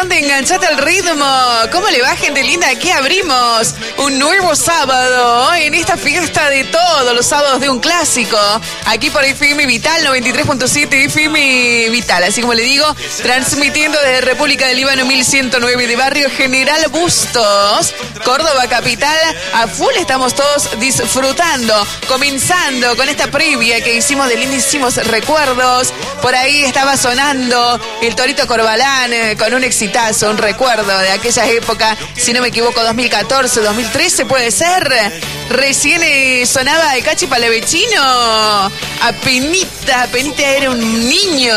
emoción de engancharte al ritmo. ¿Cómo le va, gente linda? Aquí abrimos un nuevo sábado en esta fiesta de todos los sábados de un clásico. Aquí por FM Vital 93.7 FM Vital. Así como le digo, transmitiendo desde República del Líbano 1109 de Barrio General Bustos, Córdoba Capital. A full estamos todos disfrutando, comenzando con esta previa que hicimos de lindísimos recuerdos. Por ahí estaba sonando el Torito Corbalán eh, con un exitazo, un recuerdo de aquella época, si no me equivoco, 2014, 2013 puede ser. Recién eh, sonaba el Cachi Palavecino. Apenita, apenita era un niño.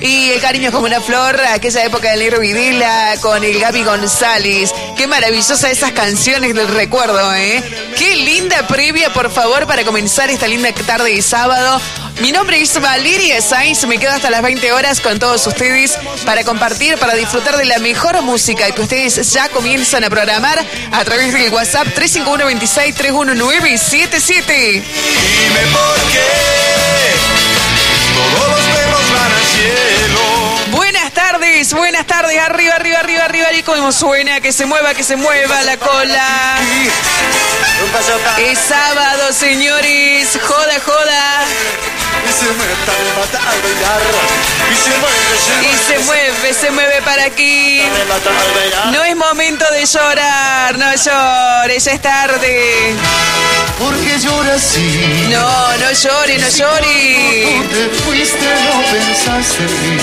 Y el cariño es como una flor, aquella época del Negro Videla con el Gaby González. Qué maravillosa esas canciones del recuerdo, ¿eh? Qué linda previa, por favor, para comenzar esta linda tarde de sábado. Mi nombre es Valeria Sainz, me quedo hasta las 20 horas con todos ustedes para compartir, para disfrutar de la mejor música que ustedes ya comienzan a programar a través del WhatsApp 351 26 319 77. Dime por qué todos los perros van al cielo. Tardes, buenas tardes, arriba, arriba, arriba, arriba, y como suena, que se mueva, que se mueva la cola. Es sábado, señores, joda, joda. Y se mueve, se mueve, para aquí. No es momento de llorar, no llores, es tarde. Porque llora así. No, no llore, no llore. Tú te fuiste, no pensaste en mí.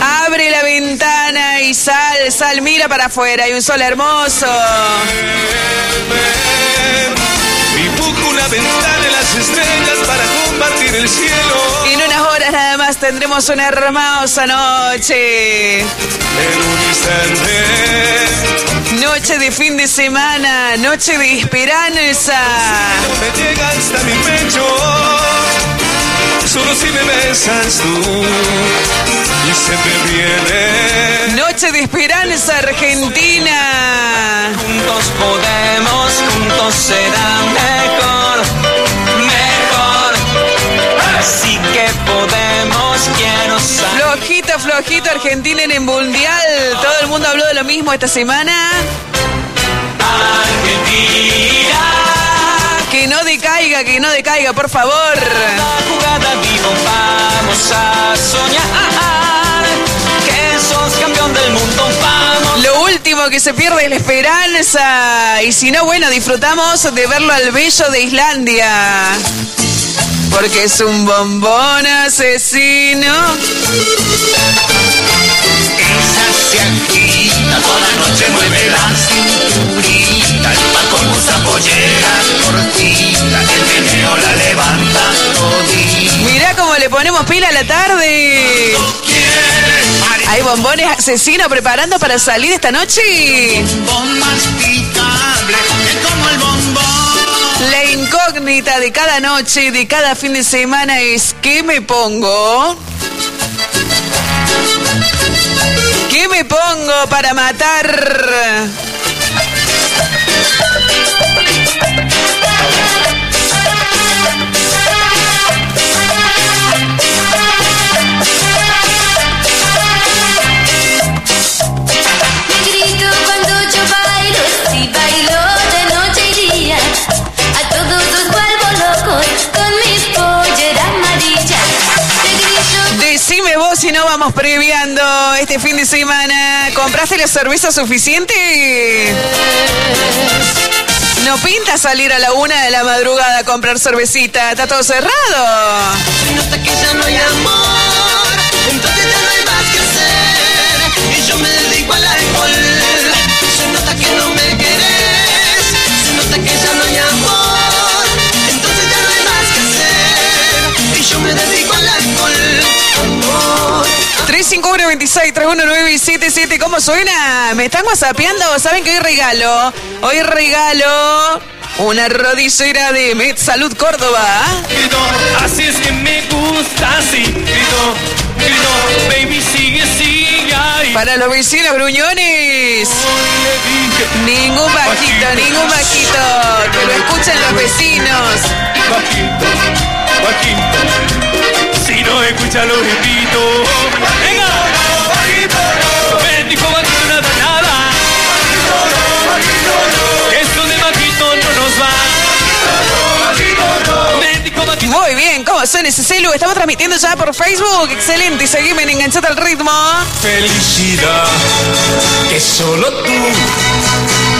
Abre la ventana y sal, sal, mira para afuera, hay un sol hermoso. Dibujo una ventana en las estrellas para compartir el cielo. En unas horas nada más tendremos una hermosa noche. En un instante Noche de fin de semana, noche de esperanza. no me llega hasta mi pecho. Solo si me besas tú. Y se me viene. Noche de esperanza argentina. Juntos podemos, juntos será mejor, mejor. Así que podemos. Flojito, flojito Argentina en el mundial. Todo el mundo habló de lo mismo esta semana. Argentina, Que no decaiga, que no decaiga, por favor. la jugada vivo, vamos a soñar. Que sos campeón del mundo, vamos. Lo último que se pierde es la esperanza. Y si no, bueno, disfrutamos de verlo al bello de Islandia. Porque es un bombón asesino. Ella se agita, toda la noche mueve la cinturita, el pan con usa polleras cortita, el meneo la levanta todita. Mirá cómo le ponemos pila a la tarde. Hay bombones asesinos preparando para salir esta noche. Bombón masticable, es como el bombón. La incógnita de cada noche, de cada fin de semana es ¿qué me pongo? ¿Qué me pongo para matar? Vamos previando este fin de semana. ¿Compraste la cerveza suficiente? No pinta salir a la una de la madrugada a comprar cervecita. Está todo cerrado. 319 ¿Cómo suena? ¿Me están whatsappeando? ¿Saben que hoy regalo? Hoy regalo una rodillera de Med Salud Córdoba. grito, así es que me gusta, así, grito, grito, baby, sigue, sigue. Para los vecinos gruñones. Ningún bajito, ningún bajito. Que lo escuchen los vecinos. bajito, bajito, si no escucha lo repito, Muy bien, ¿cómo son ese celu? Estamos transmitiendo ya por Facebook. Excelente, seguime en Enganchate al Ritmo. Felicidad, que solo tú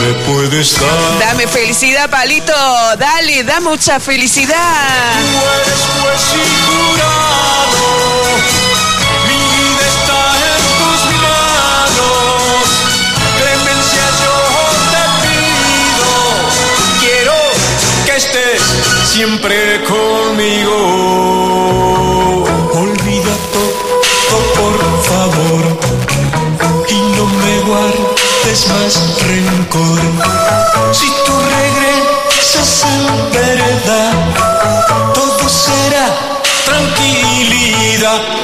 me puedes dar. Dame felicidad, palito. Dale, da mucha felicidad. Tú eres pues siempre conmigo. Olvida todo, por favor, y no me guardes más rencor. Si tú regresas en verdad, todo será tranquilidad.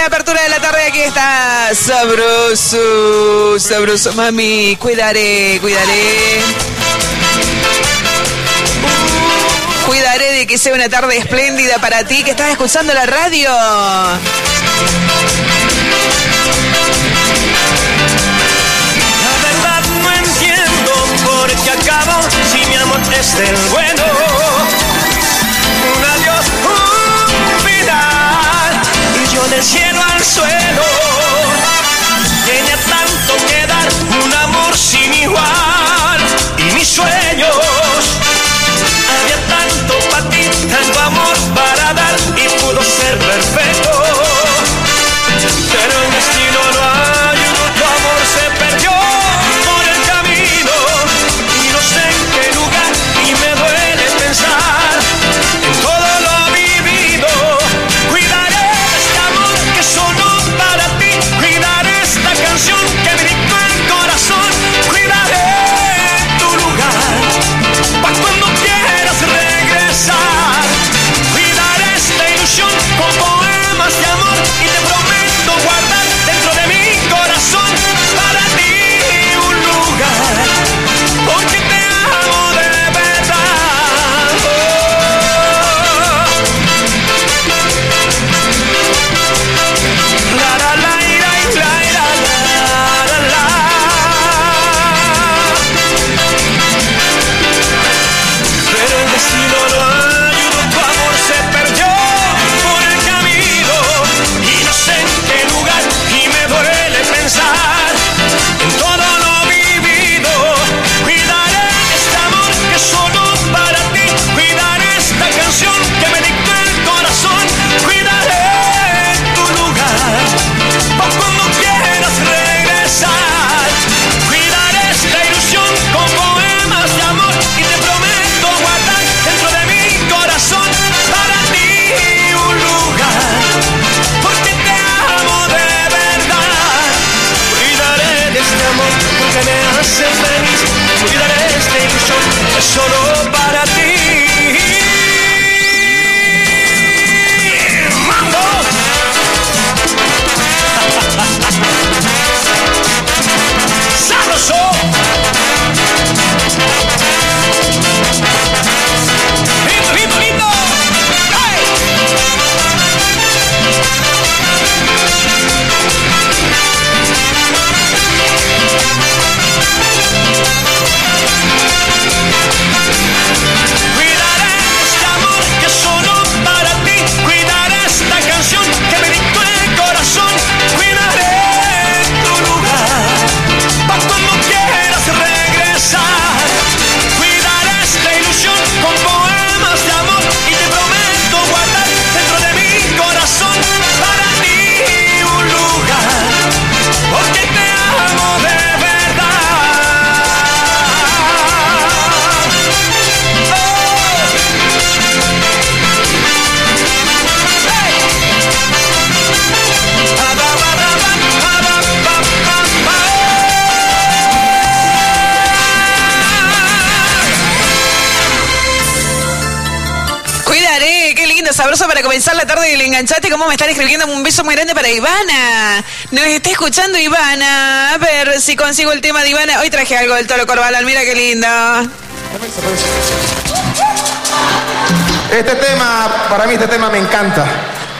la apertura de la tarde. Aquí está sabroso, sabroso, mami. Cuidaré, cuidaré. Cuidaré de que sea una tarde espléndida para ti que estás escuchando la radio. La verdad no entiendo por que acabo si mi amor es del bueno. Un adiós, un final del cielo al suelo. Tiene tanto que dar un amor sin igual y mis sueños. Había tanto para ti, tanto amor para dar y pudo ser perfecto. escuchando Ivana. A ver si consigo el tema de Ivana. Hoy traje algo del Tolo Corbalán. Mira qué lindo. Este tema, para mí este tema me encanta.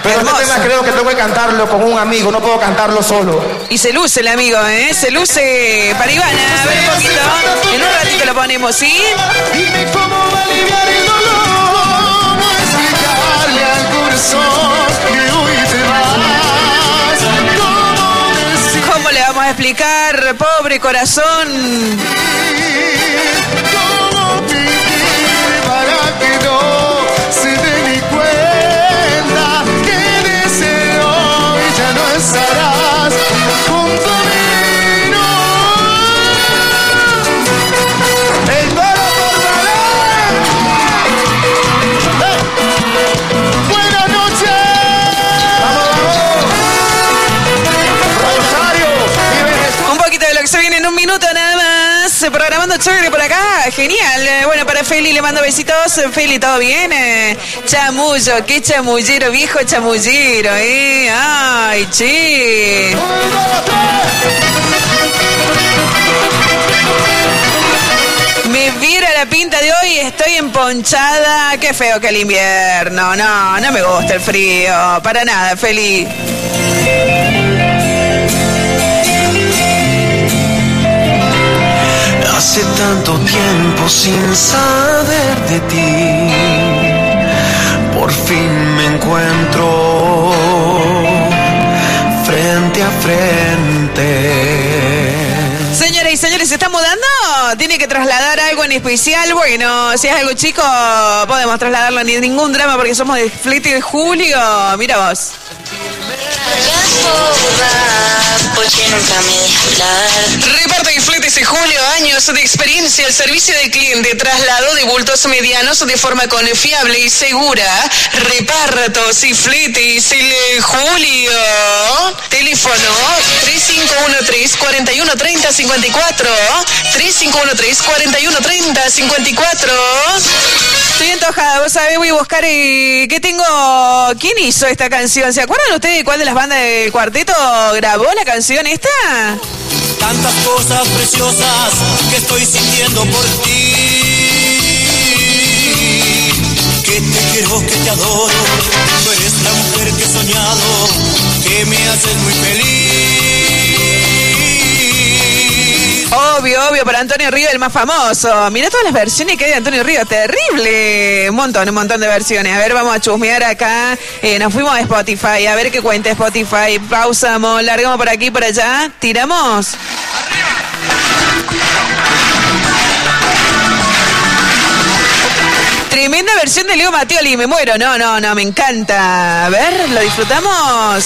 Pero este tema creo que tengo que cantarlo con un amigo, no puedo cantarlo solo. Y se luce el amigo, ¿eh? Se luce para Ivana. A ver un poquito. En un ratito lo ponemos, ¿sí? Dime cómo va a aliviar el dolor. No al corazón que hoy te explicar, pobre corazón? Chévere por acá. Genial. Eh, Bueno, para Feli le mando besitos. Feli, ¿todo bien? Eh, Chamullo, qué chamullero, viejo chamullero, ¿eh? Ay, che. Me viera la pinta de hoy, estoy emponchada. Qué feo que el invierno. No, no me gusta el frío. Para nada, Feli. Hace tanto tiempo sin saber de ti, por fin me encuentro frente a frente. Señoras y señores, ¿se está mudando? ¿Tiene que trasladar algo en especial? Bueno, si es algo chico, podemos trasladarlo ni ningún drama porque somos de Flete de Julio. Mira vos. Reparte y fletes de julio, años de experiencia al servicio del cliente, traslado de bultos medianos de forma confiable y segura. Repartos y fletes el eh, julio. Teléfono 3513 4130 54 3513 4130 54 Estoy antojada, vos sabés, voy a buscar eh, qué tengo. ¿Quién hizo esta canción? ¿Se acuerdan ustedes cuál de las bandas del cuarteto grabó la canción esta? Tantas cosas preciosas que estoy sintiendo por ti. Que te quiero, que te adoro. Tú eres la mujer que he soñado, que me haces muy feliz. Obvio, obvio, para Antonio Río el más famoso. Mira todas las versiones que hay de Antonio Río, terrible. Un montón, un montón de versiones. A ver, vamos a chusmear acá. Eh, nos fuimos a Spotify, a ver qué cuenta Spotify. Pausamos, largamos por aquí, por allá. Tiramos. Tremenda versión de Leo Mattioli, me muero. No, no, no, me encanta. A ver, ¿lo disfrutamos?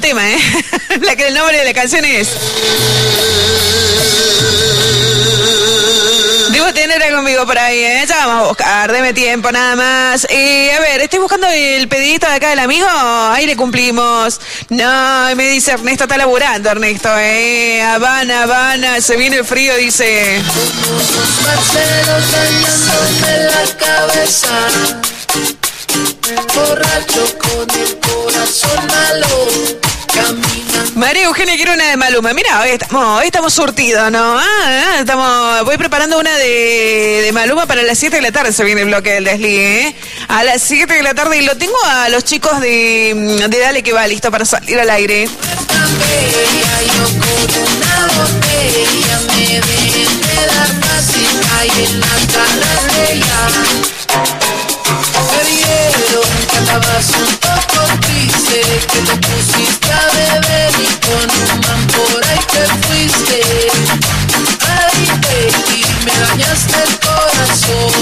Tema, ¿eh? La que el nombre de la canción es. Debo tener algo conmigo por ahí, ¿eh? Ya vamos a buscar, deme tiempo nada más. Y a ver, estoy buscando el pedidito de acá del amigo. Ahí le cumplimos. No, me dice Ernesto, está laburando Ernesto, ¿eh? Habana, Habana, se viene el frío, dice. Con el corazón malo. María Eugenia quiere una de Maluma. Mira, hoy estamos, hoy estamos surtidos, ¿no? Ah, ah, estamos, voy preparando una de, Maluma para las 7 de la tarde. Se viene el bloque del desligue, ¿eh? A las 7 de la tarde. Y lo tengo a los chicos de, de Dale que va, listo para salir al aire. Andabas un poco triste, que te pusiste a beber y con un man por ahí te fuiste. Ay, baby, me dañaste el corazón,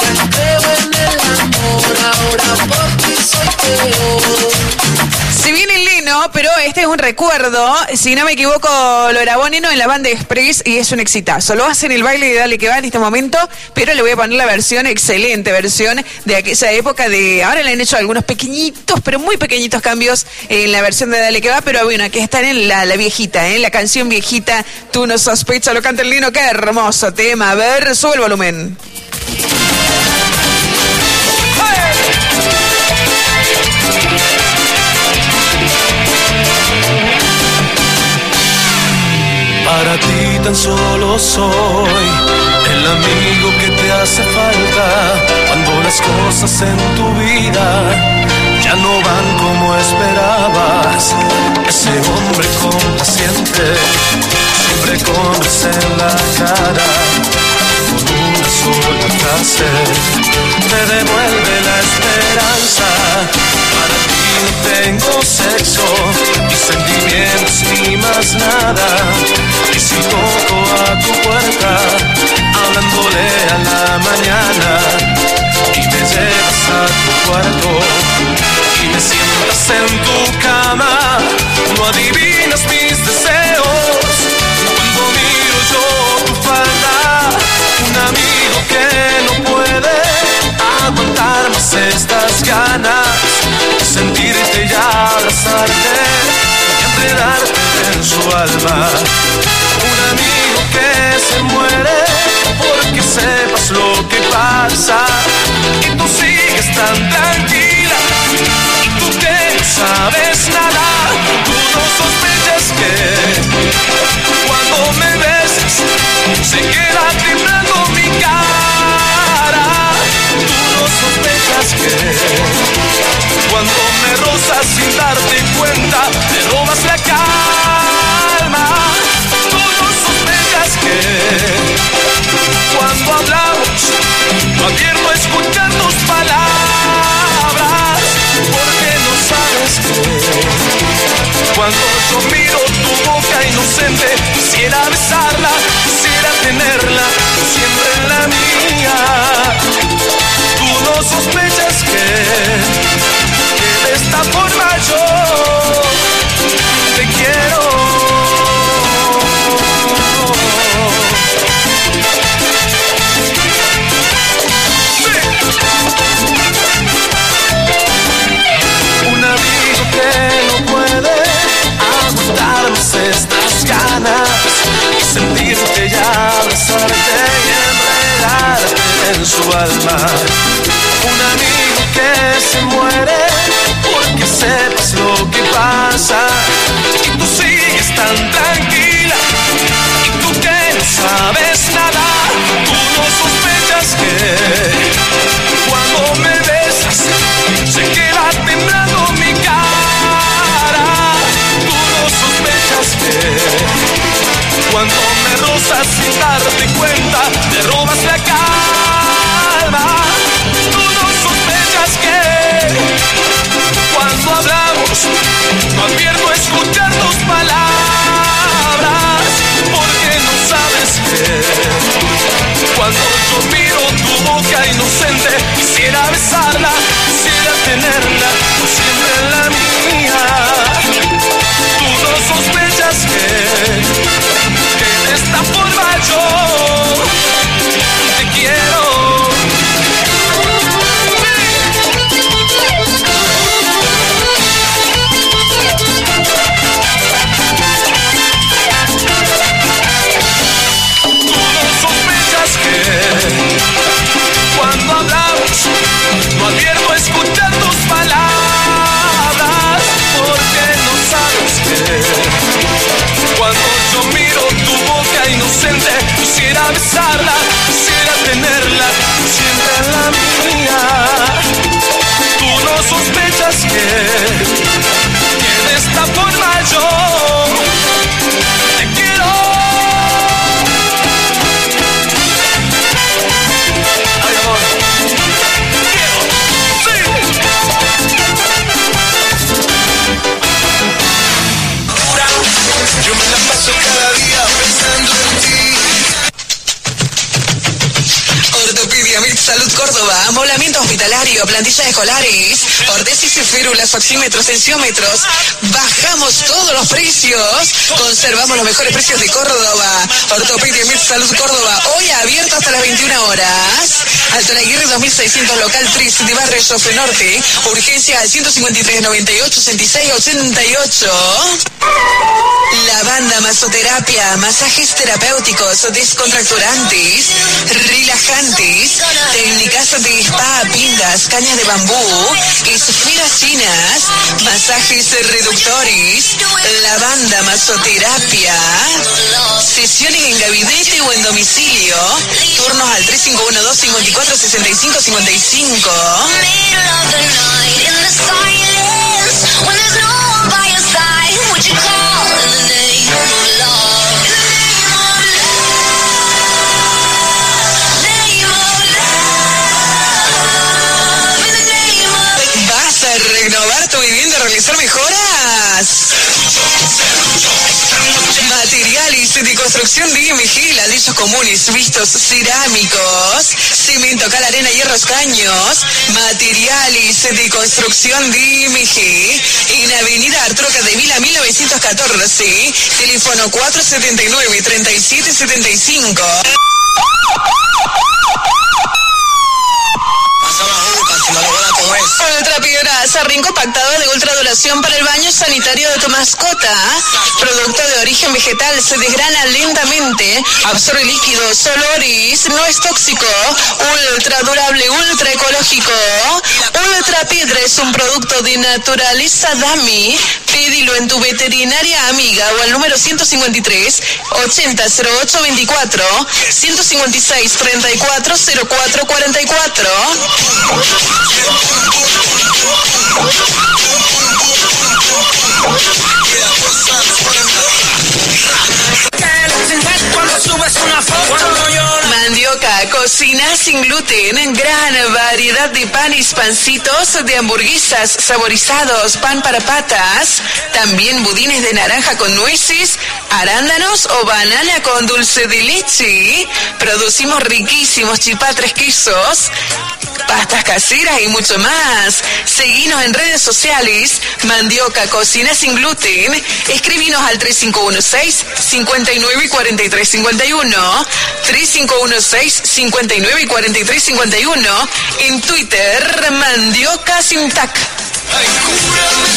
ya no creo en el amor, ahora por ti soy peor. Se viene Leno, pero este es un recuerdo. Si no me equivoco, lo grabó Neno en la banda Express y es un exitazo. Lo hace en el baile de Dale que va en este momento, pero le voy a poner la versión, excelente versión de aquella época de. Ahora le han hecho algunos pequeñitos, pero muy pequeñitos cambios en la versión de Dale que va, pero bueno, aquí están en la, la viejita, en la canción viejita. Tú no sospechas, lo canta el Nino. Qué hermoso tema. A ver, sube el volumen. Para ti tan solo soy el amigo que te hace falta cuando las cosas en tu vida ya no van como esperabas. Ese hombre complaciente, siempre con risa en la cara, con una sola frase te devuelve la esperanza. Para ti no tengo sexo, ni sentimientos ni más nada. Y si toco a tu puerta, hablándole a la mañana, y me llevas a tu cuarto, y me sientas en tu cama, no adivinas mis deseos. Cuando miro yo tu falda, un amigo que no puede aguantar más estas ganas sentirte y abrazarte y enredarte en su alma. Un amigo que se muere porque sepas lo que pasa y tú sigues tan tranquila tú que sabes nada, tú no sospechas que cuando me besas se queda temblando mi cara. Tú no sospechas que cuando me rozas sin darte cuenta me robas la calma. Tú no sospechas que cuando hablamos no advierto a escuchar tus palabras porque no sabes que cuando yo miro tu boca inocente quisiera besarla, quisiera tenerla siempre en la mía. Sospechas que, que de esta forma yo te quiero. Un amigo que no puede aguantar más estas ganas sentirte y abrazarte y enredarte en su alma. Un amigo que se muere porque sepas lo que pasa y tú sigues tan tranquila y tú que no sabes nada, tú no sospechas que cuando me besas se queda temblando mi cara. Tú no sospechas que cuando me rozas sin darte cuenta me robas la calma. Cuando yo miro tu boca inocente quisiera besarla, quisiera tenerla escolares, ordesis y férulas, oxímetros, tensiómetros. Bajamos todos los precios. Conservamos los mejores precios de Córdoba. Ortopediamit Salud Córdoba, hoy abierto hasta las 21 horas. Alto Aguirre 2600 local 3 de Barrio Sofe Norte. Urgencia al 153 98 66 88. Lavanda, masoterapia, masajes terapéuticos, descontracturantes, relajantes, técnicas de spa, pingas, cañas de bambú, esferas chinas, masajes reductores, lavanda, masoterapia, sesiones en gabinete o en domicilio, turnos al 351 254 When there's no one by your side, would you call in the name of love? De construcción DMG, ladrillos comunes, vistos cerámicos, cemento, cal, arena, hierros, caños. Materiales de construcción DMG, en Avenida Arturo Capdevila 1914, teléfono 479-3775. Ultra Piedras, ring compactado de ultra duración para el baño sanitario de tu mascota. Producto de origen vegetal, se desgrana lentamente, absorbe líquidos, olores, no es tóxico. Ultra durable, ultra ecológico. Ultra Piedra es un producto de naturaleza Dami. Pedilo en tu veterinaria amiga o al número 153 800824 156 34 04 44. Mandioca, cocina sin gluten, gran variedad de panes, pancitos, de hamburguesas saborizados, pan para patas, también budines de naranja con nueces, arándanos o banana con dulce de leche. Producimos riquísimos chipatres quesos, pastas caseras y mucho más. Seguinos en redes sociales, Mandioca Cocina sin gluten. Escribinos al 3516 59 43 51, 3516 59 43 51, en Twitter Mandioca sin tac. Ay,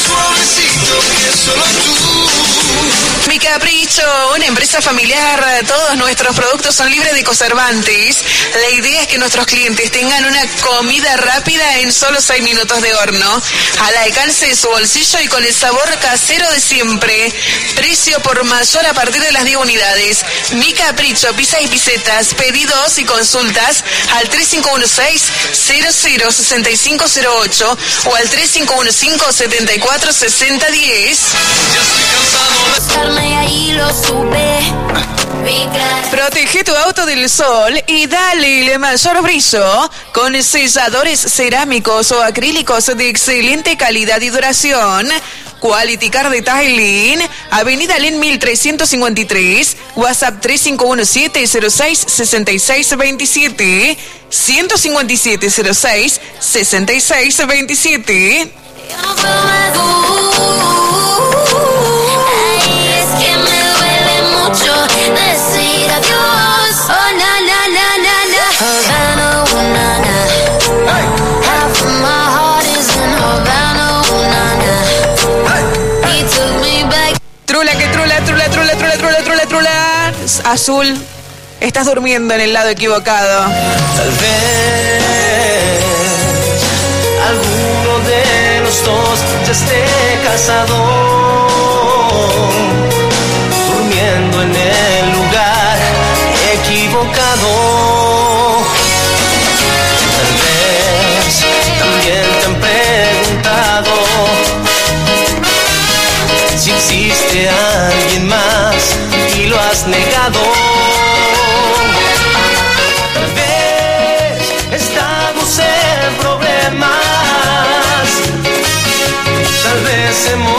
suavecito que solo tú Mi Capricho, una empresa familiar, todos nuestros productos son libres de conservantes. La idea es que nuestros clientes tengan una comida rápida en solo 6 minutos de horno, al alcance de su bolsillo y con el sabor casero de siempre. Precio por mayor a partir de las 10 unidades. Mi Capricho, pizzas y pisetas, pedidos y consultas al 3516-006508 o al 3515-746010. Ahí lo. Protege tu auto del sol y dale el mayor brillo con selladores cerámicos o acrílicos de excelente calidad y duración. Quality Car Detailing, Avenida Len 1353, WhatsApp 3517-066627, 157-06-6627. Azul, estás durmiendo en el lado equivocado. Tal vez alguno de los dos ya esté casado, durmiendo en el lugar equivocado. Tal vez también te han preguntado si existe alguien más has negado. Vez estamos en problemas. Tal vez hemos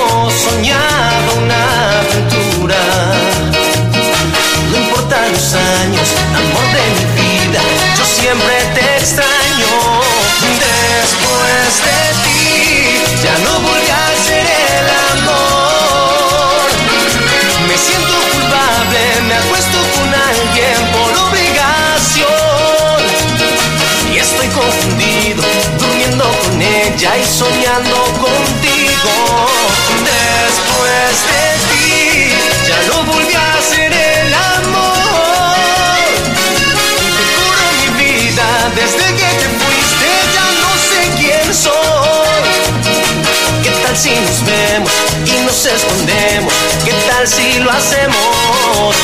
si nos vemos y nos escondemos? ¿Qué tal si lo hacemos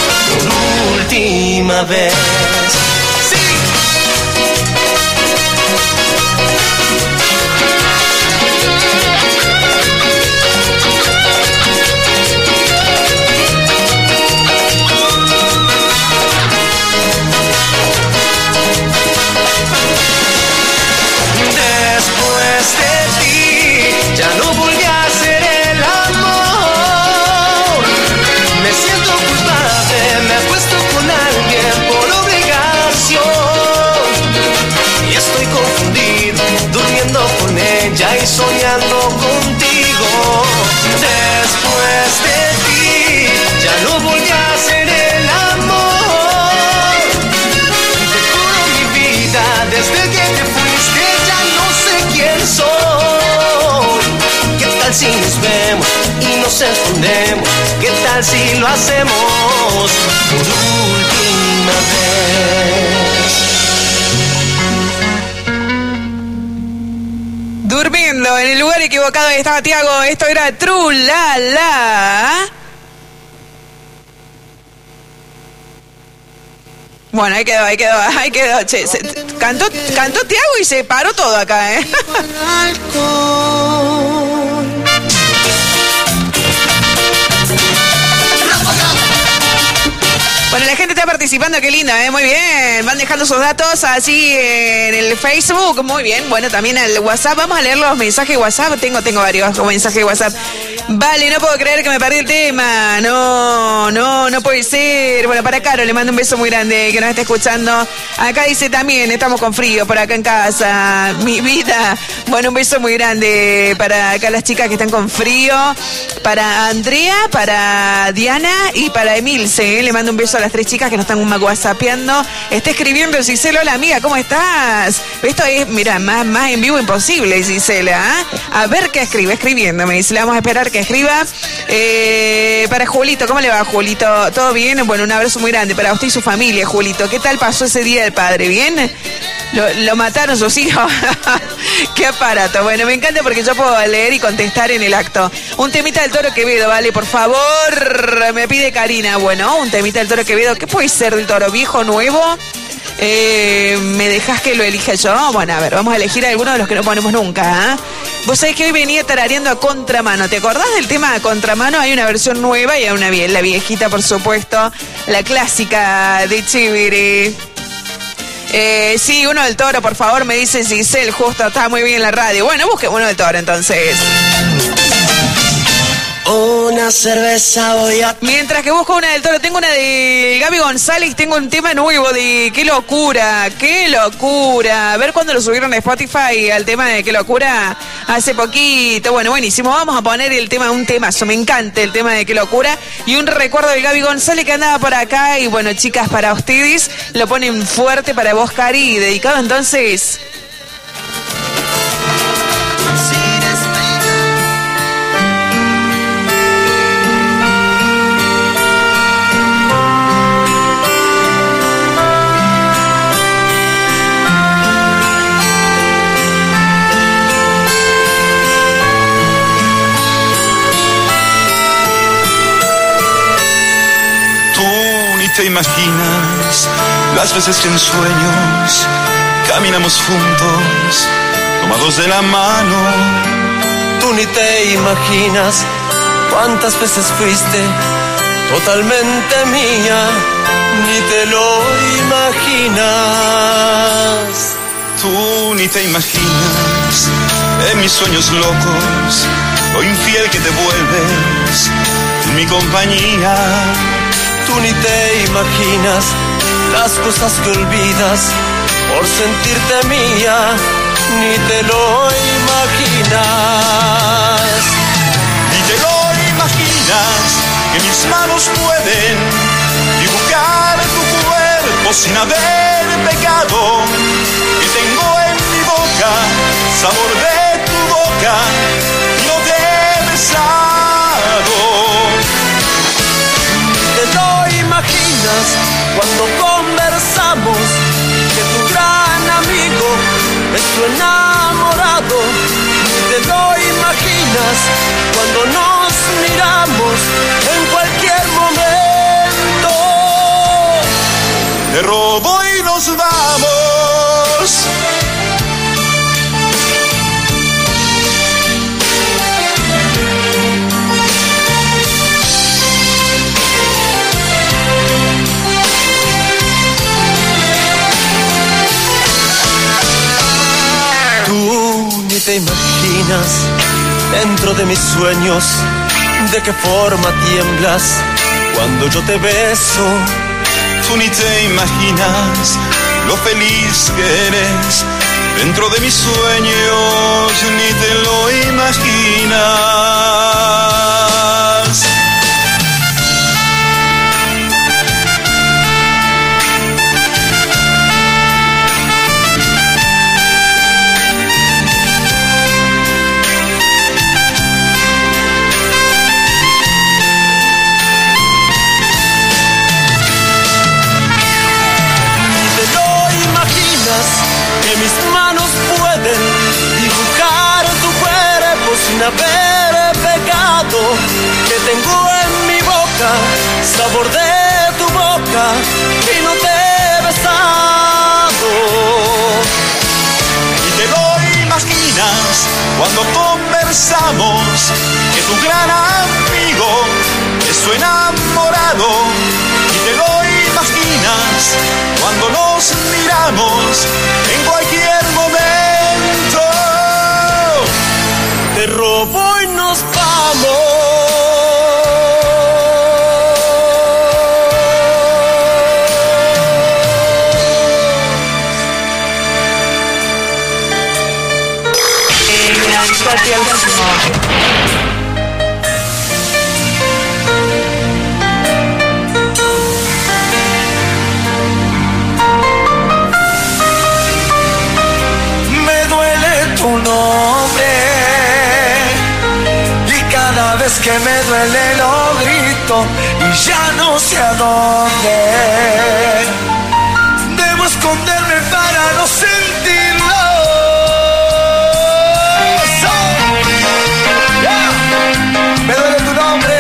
por última vez? Escondemos? ¿Qué tal si lo hacemos por última vez? Durmiendo en el lugar equivocado ahí estaba Tiago. Esto era True La La. Bueno, ahí quedó, ahí quedó, ahí quedó. Che, se- cantó, cantó Tiago y se paró todo acá, ¿eh? Participando, qué linda, ¿eh? Muy bien. Van dejando sus datos así en el Facebook. Muy bien. Bueno, también el WhatsApp. Vamos a leer los mensajes de WhatsApp. Tengo, tengo varios mensajes de WhatsApp. Vale, no puedo creer que me perdí el tema. No, no, no puede ser. Bueno, para Caro le mando un beso muy grande que nos está escuchando. Acá dice también, estamos con frío por acá en casa. Mi vida. Bueno, un beso muy grande para acá las chicas que están con frío. Para Andrea, para Diana y para Emilce. ¿eh? Le mando un beso a las tres chicas que nos están whatsappeando. Está escribiendo Gisela, hola amiga, ¿cómo estás? Esto es, mira, más, más en vivo imposible, Gisela. ¿ah? A ver qué escribe, escribiendo. Me dice, vamos a esperar que escriba. Eh, para Julito, ¿cómo le va, Julito? ¿Todo bien? Bueno, un abrazo muy grande para usted y su familia, Julito. ¿Qué tal pasó ese día del padre? ¿Bien? Lo, lo mataron sus hijos. Qué aparato. Bueno, me encanta porque yo puedo leer y contestar en el acto. Un temita del toro Quevedo, vale, por favor. Me pide Karina. Bueno, un temita del toro Quevedo. ¿Qué puede ser del toro? ¿Viejo, nuevo? Eh, ¿Me dejas que lo elija yo? Bueno, a ver, vamos a elegir alguno de los que no ponemos nunca. ¿ah? Vos sabés que hoy venía tarareando a contramano. ¿Te acordás del tema de contramano? Hay una versión nueva y hay una la viejita, por supuesto. La clásica de Chiviri. Eh, sí, uno del toro, por favor, me dice Giselle, justo está muy bien la radio. Bueno, busque uno del toro entonces. Una cerveza voy a... Mientras que busco una del toro, tengo una de Gaby González, tengo un tema nuevo de qué locura, qué locura. A ver cuándo lo subieron a Spotify al tema de qué locura hace poquito. Bueno, buenísimo. Vamos a poner el tema, un temazo. Me encanta el tema de qué locura. Y un recuerdo de Gaby González que andaba por acá. Y bueno, chicas, para ustedes lo ponen fuerte para vos, Cari. Dedicado entonces. Te imaginas las veces que en sueños caminamos juntos, tomados de la mano. Tú ni te imaginas cuántas veces fuiste totalmente mía, ni te lo imaginas. Tú ni te imaginas en mis sueños locos lo infiel que te vuelves en mi compañía. Tú ni te imaginas las cosas que olvidas por sentirte mía, ni te lo imaginas. Ni te lo imaginas que mis manos pueden dibujar tu cuerpo sin haber pecado. Que tengo en mi boca sabor de tu boca y no debes saber imaginas cuando conversamos que tu gran amigo es tu enamorado. Te lo imaginas cuando nos miramos en cualquier momento. Te robo y nos vamos. Dentro de mis sueños de qué forma tiemblas cuando yo te beso. Tú ni te imaginas lo feliz que eres dentro de mis sueños, ni te lo imaginas. Cuando nos miramos en cualquier momento. Te robo me duele lo grito y ya no sé a dónde. Debo esconderme para no sentirlo. Me duele tu nombre,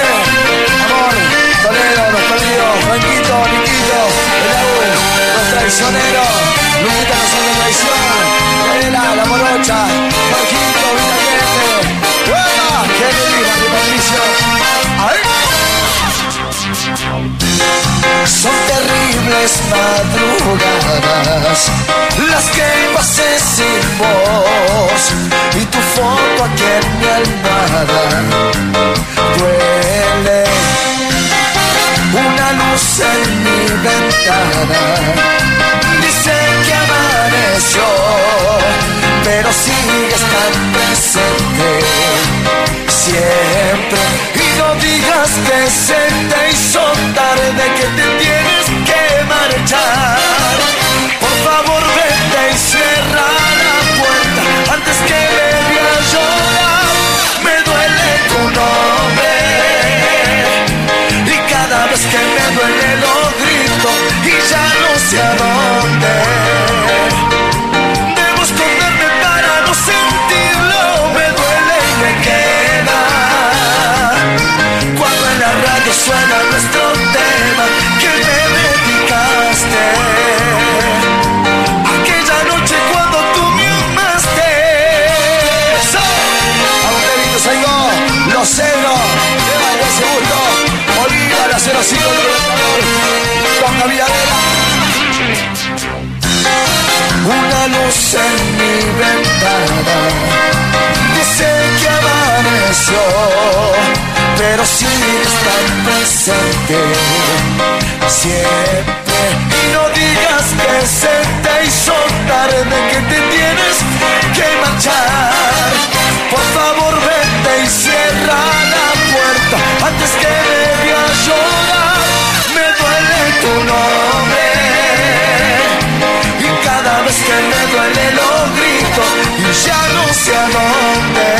amor, Toledo, los perdidos, Juanquito, Niquito, el Aúl, los traicioneros, Luquita no son traición, la morocha, madrugadas las que pasé sin voz y tu foto aquí en mi almohada duele. Una luz en mi ventana dice que amaneció pero sigues tan presente siempre. Y no digas que se te hizo tarde que te pero sigues tan presente siempre. Y no digas que se te hizo tarde, que te tienes que marchar. Por favor, vete y cierra la puerta antes que me vea llorar. Me duele tu nombre y cada vez que me duele lo grito y ya no sé a dónde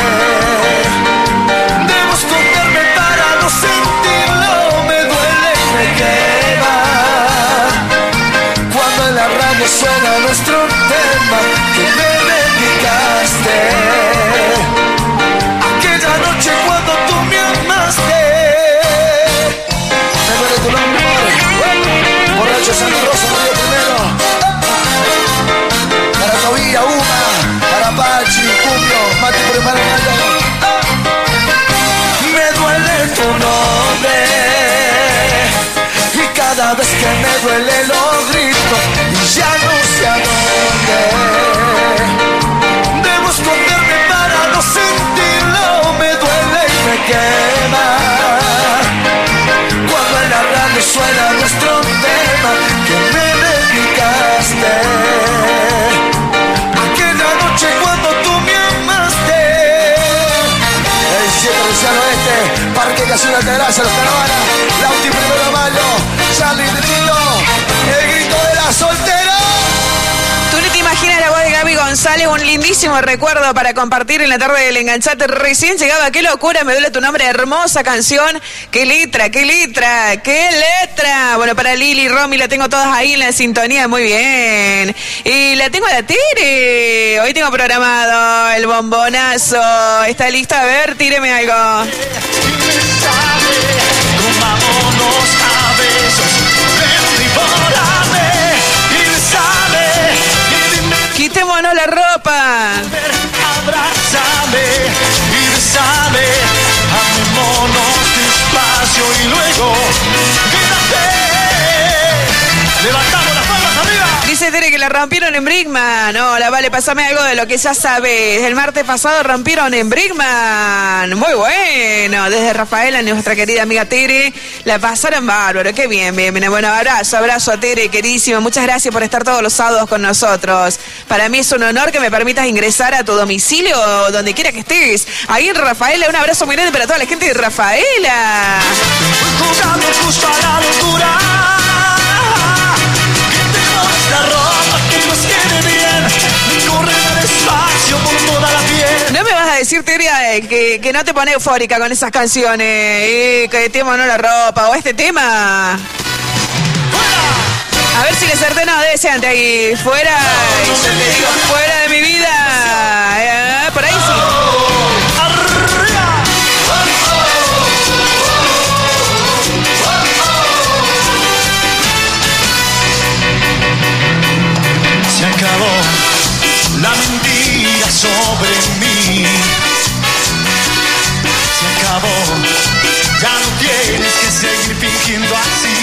Casino Altagracia, Los Caravanas, Lauti Primero de Mayo, Charlie Tito, el grito de la soltera. Tú no te imaginas la voz de Gaby González, un lindísimo recuerdo para compartir en la tarde del enganchate. Recién llegaba, qué locura, me duele tu nombre, hermosa canción. Qué letra, qué letra, qué letra. Bueno, para Lili Romy la tengo todas ahí en la sintonía, muy bien. Y la tengo a la Tere. Hoy tengo programado el bombonazo. ¿Está lista? A ver, tíreme algo. A y y dime, Quitémonos la ropa. abrázame, y besame, amémonos despacio y luego, quédate, levantamos. Dice Tere que la rompieron en Brickman. Hola, vale, pasame algo de lo que ya sabes. El martes pasado rompieron en Brickman. Muy bueno. Desde Rafaela, nuestra querida amiga Tere, la pasaron bárbaro. Qué bien, bien, bien. Bueno, abrazo, abrazo a Tere, queridísimo. Muchas gracias por estar todos los sábados con nosotros. Para mí es un honor que me permitas ingresar a tu domicilio, donde quiera que estés. Ahí en Rafaela, un abrazo muy grande para toda la gente de Rafaela. jugando justo a la. La ropa que nos quede bien, despacio por toda la piel. No me vas a decir, Tere, eh, que, que no te pones eufórica con esas canciones. Eh, que tema no la ropa o este tema. A ver si le acerté, no, debe ser antes ahí. Fuera, te digo, fuera de mi vida. Eh, seguir fingiendo así. Y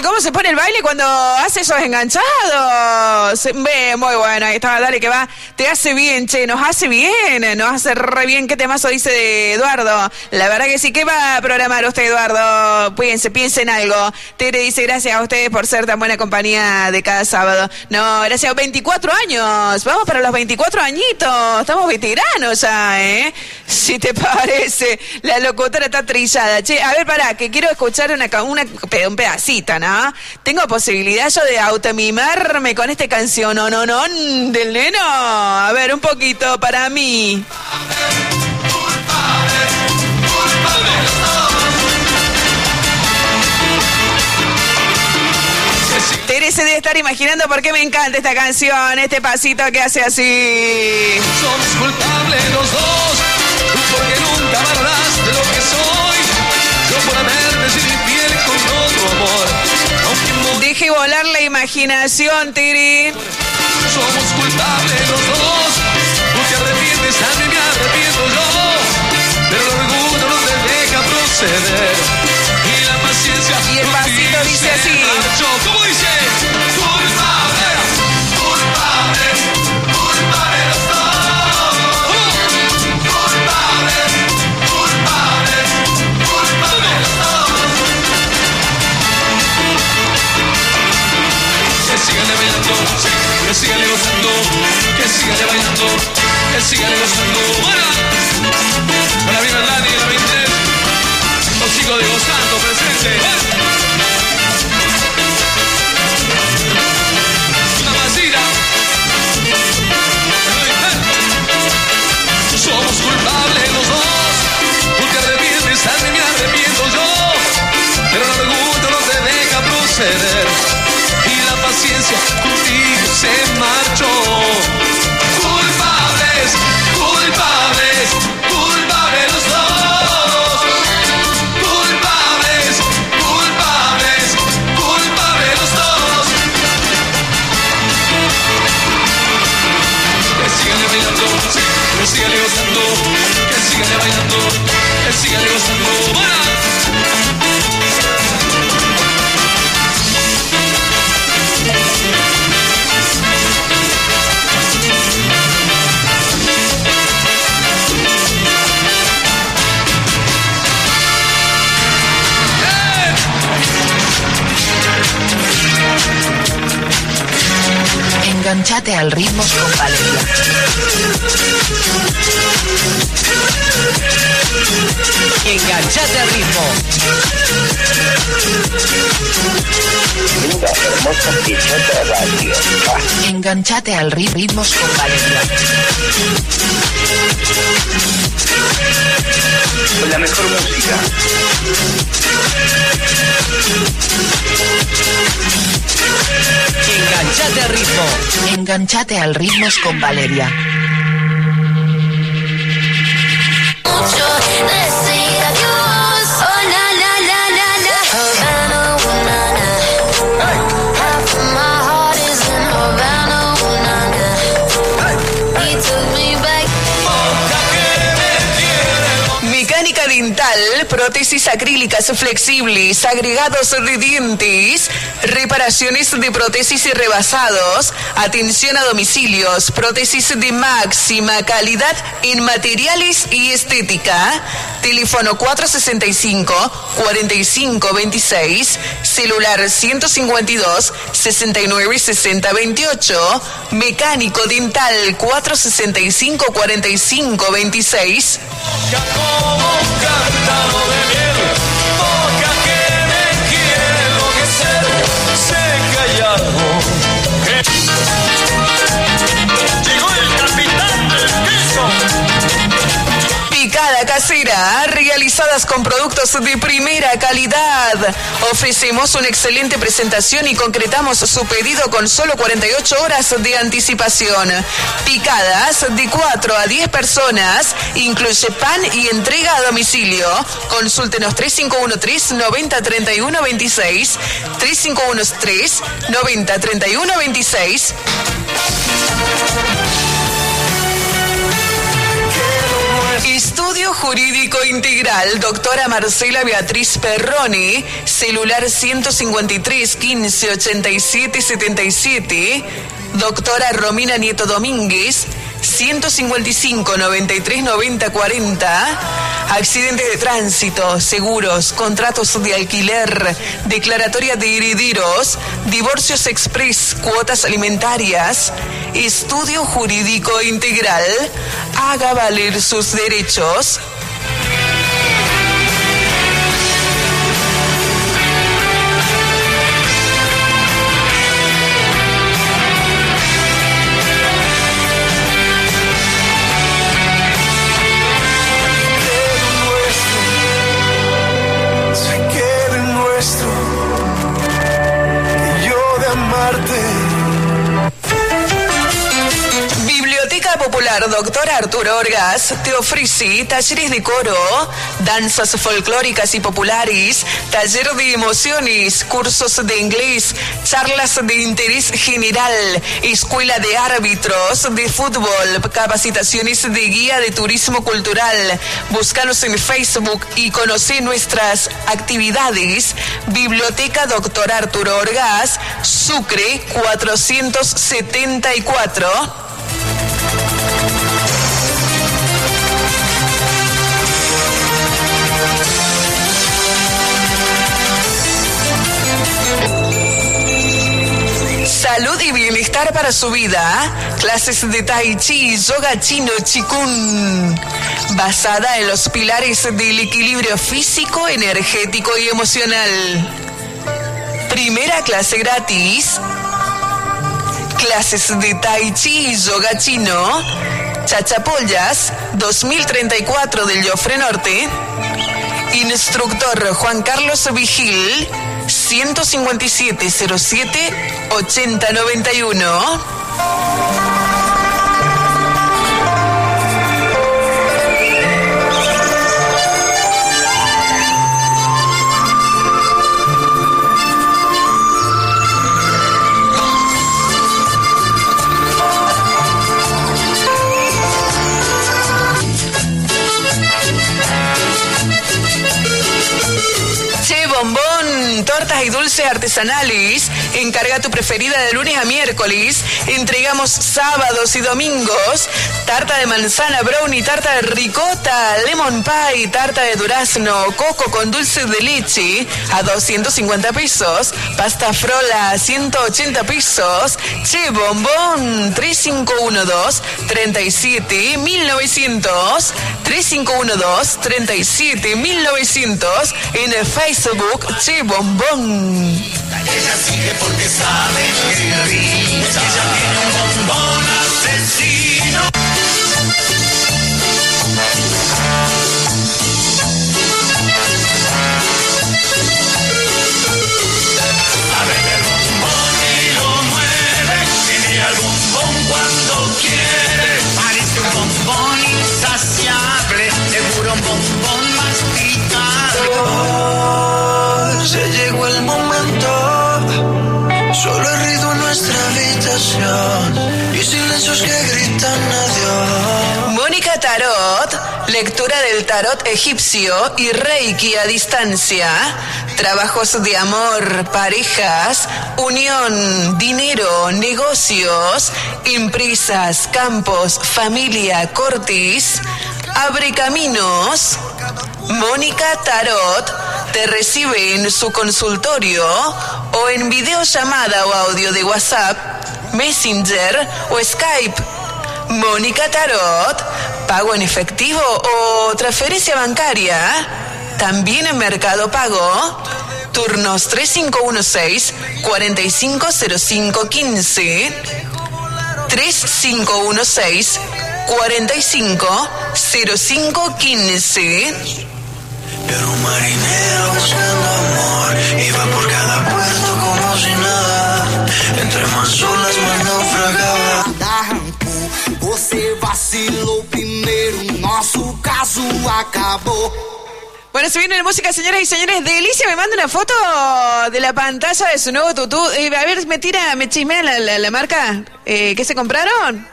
¿Qué temazo? ¿Y cómo se pone el baile cuando hace esos enganchados? Ve, muy bueno, ahí está, dale que va. Te hace bien, che, nos hace bien, nos hace re bien. ¿Qué temazo dice de Eduardo? La verdad que sí, ¿qué va a programar usted, Eduardo? Piense, piense en algo. Tere dice, gracias a ustedes por ser tan buena compañía de cada sábado. No, gracias, 24 años. Vamos para los 24 añitos. Estamos veteranos ya, ¿eh? Si te parece. La locutora está trillada. Che, a ver, pará, que quiero escuchar una, una, un pedacito, ¿no? Tengo posibilidad yo de automimarme con este canción, no, no, no, del neno. A ver, un poquito para mí. Tere se debe estar imaginando por qué me encanta esta canción, este pasito que hace así. Somos culpables los dos, porque nunca valoraste lo que soy. Yo por haberte sido infiel con otro amor. Deje volar la imaginación, Tiri. Somos culpables los dos, tú te arrepientes, a mí me arrepiento yo. Pero el orgullo no te deja proceder. Y la paciencia Y el pasito dice así. ¿Cómo dice? Que sigan gozando, que sigan bailando, que sigan gozando. Para mi verdad y la 23, los sigo de gozando presente. Enganchate al ritmo con Valeria. Enganchate al ritmo. Enganchate al ri- ritmos con Valeria. La mejor música. Enganchate al ritmo. Enganchate al ritmos con Valeria. Dental, prótesis acrílicas flexibles, agregados de dientes, reparaciones de prótesis y rebasados, atención a domicilios, prótesis de máxima calidad en materiales y estética. Teléfono 465-4526, celular 152-696028, mecánico dental 465-4526. Casera, realizadas con productos de primera calidad. Ofrecemos una excelente presentación y concretamos su pedido con solo 48 horas de anticipación. Picadas de 4 a 10 personas, incluye pan y entrega a domicilio. Consúltenos 3513 90 31 26, 3513 90 31 26. Estudio Jurídico Integral, doctora Marcela Beatriz Perroni, celular 153 15 87 77, doctora Romina Nieto Domínguez, 155 93 90 40, accidentes de tránsito, seguros, contratos de alquiler, declaratoria de herederos, divorcios express, cuotas alimentarias, estudio jurídico integral, haga valer sus derechos. Se Doctor Arturo Orgas te ofrece talleres de coro, danzas folclóricas y populares, taller de emociones, cursos de inglés, charlas de interés general, escuela de árbitros de fútbol, capacitaciones de guía de turismo cultural. Búscanos en Facebook y conoce nuestras actividades. Biblioteca Doctor Arturo Orgas, Sucre 474. Salud y bienestar para su vida. Clases de Tai Chi, Yoga Chino, Chikun. Basada en los pilares del equilibrio físico, energético y emocional. Primera clase gratis. Clases de Tai Chi y Yoga Chino. Chachapollas, 2034 del Jofre Norte. Instructor Juan Carlos Vigil, 157 07 8091. tortas y dulces artesanales Encarga tu preferida de lunes a miércoles. Entregamos sábados y domingos. Tarta de manzana, brownie, tarta de ricota, lemon pie, tarta de durazno, coco con dulce de leche a 250 pesos. Pasta frola a 180 pesos. Che Bombón, 3512 37 1900 3512 37 1900 en el Facebook Che Bombón. Ella sigue porque sabe que risa. Ella tiene un bombón asesino. Sabe del bombón y lo mueve. Tiene al bombón cuando quiere. Parece un bombón insaciable. Seguro un bombón masticable. Tarot, lectura del tarot egipcio y reiki a distancia, trabajos de amor, parejas, unión, dinero, negocios, imprisas, campos, familia, cortis, abre caminos. Mónica Tarot te recibe en su consultorio o en videollamada o audio de WhatsApp, Messenger o Skype. Mónica Tarot, pago en efectivo o transferencia bancaria. También en Mercado Pago. Turnos 3516-450515. 3516 450515. Era un marinero buscando amor, iba por cada puerto como si nada. Entre más olas más naufragaba. Você vacilou nosso caso acabou. Bueno, se viene la música, señoras y señores. Delicia me manda una foto de la pantalla de su nuevo tutú. Eh, a ver, me tira, me chismea la, la- la marca. Eh, ¿Qué se compraron?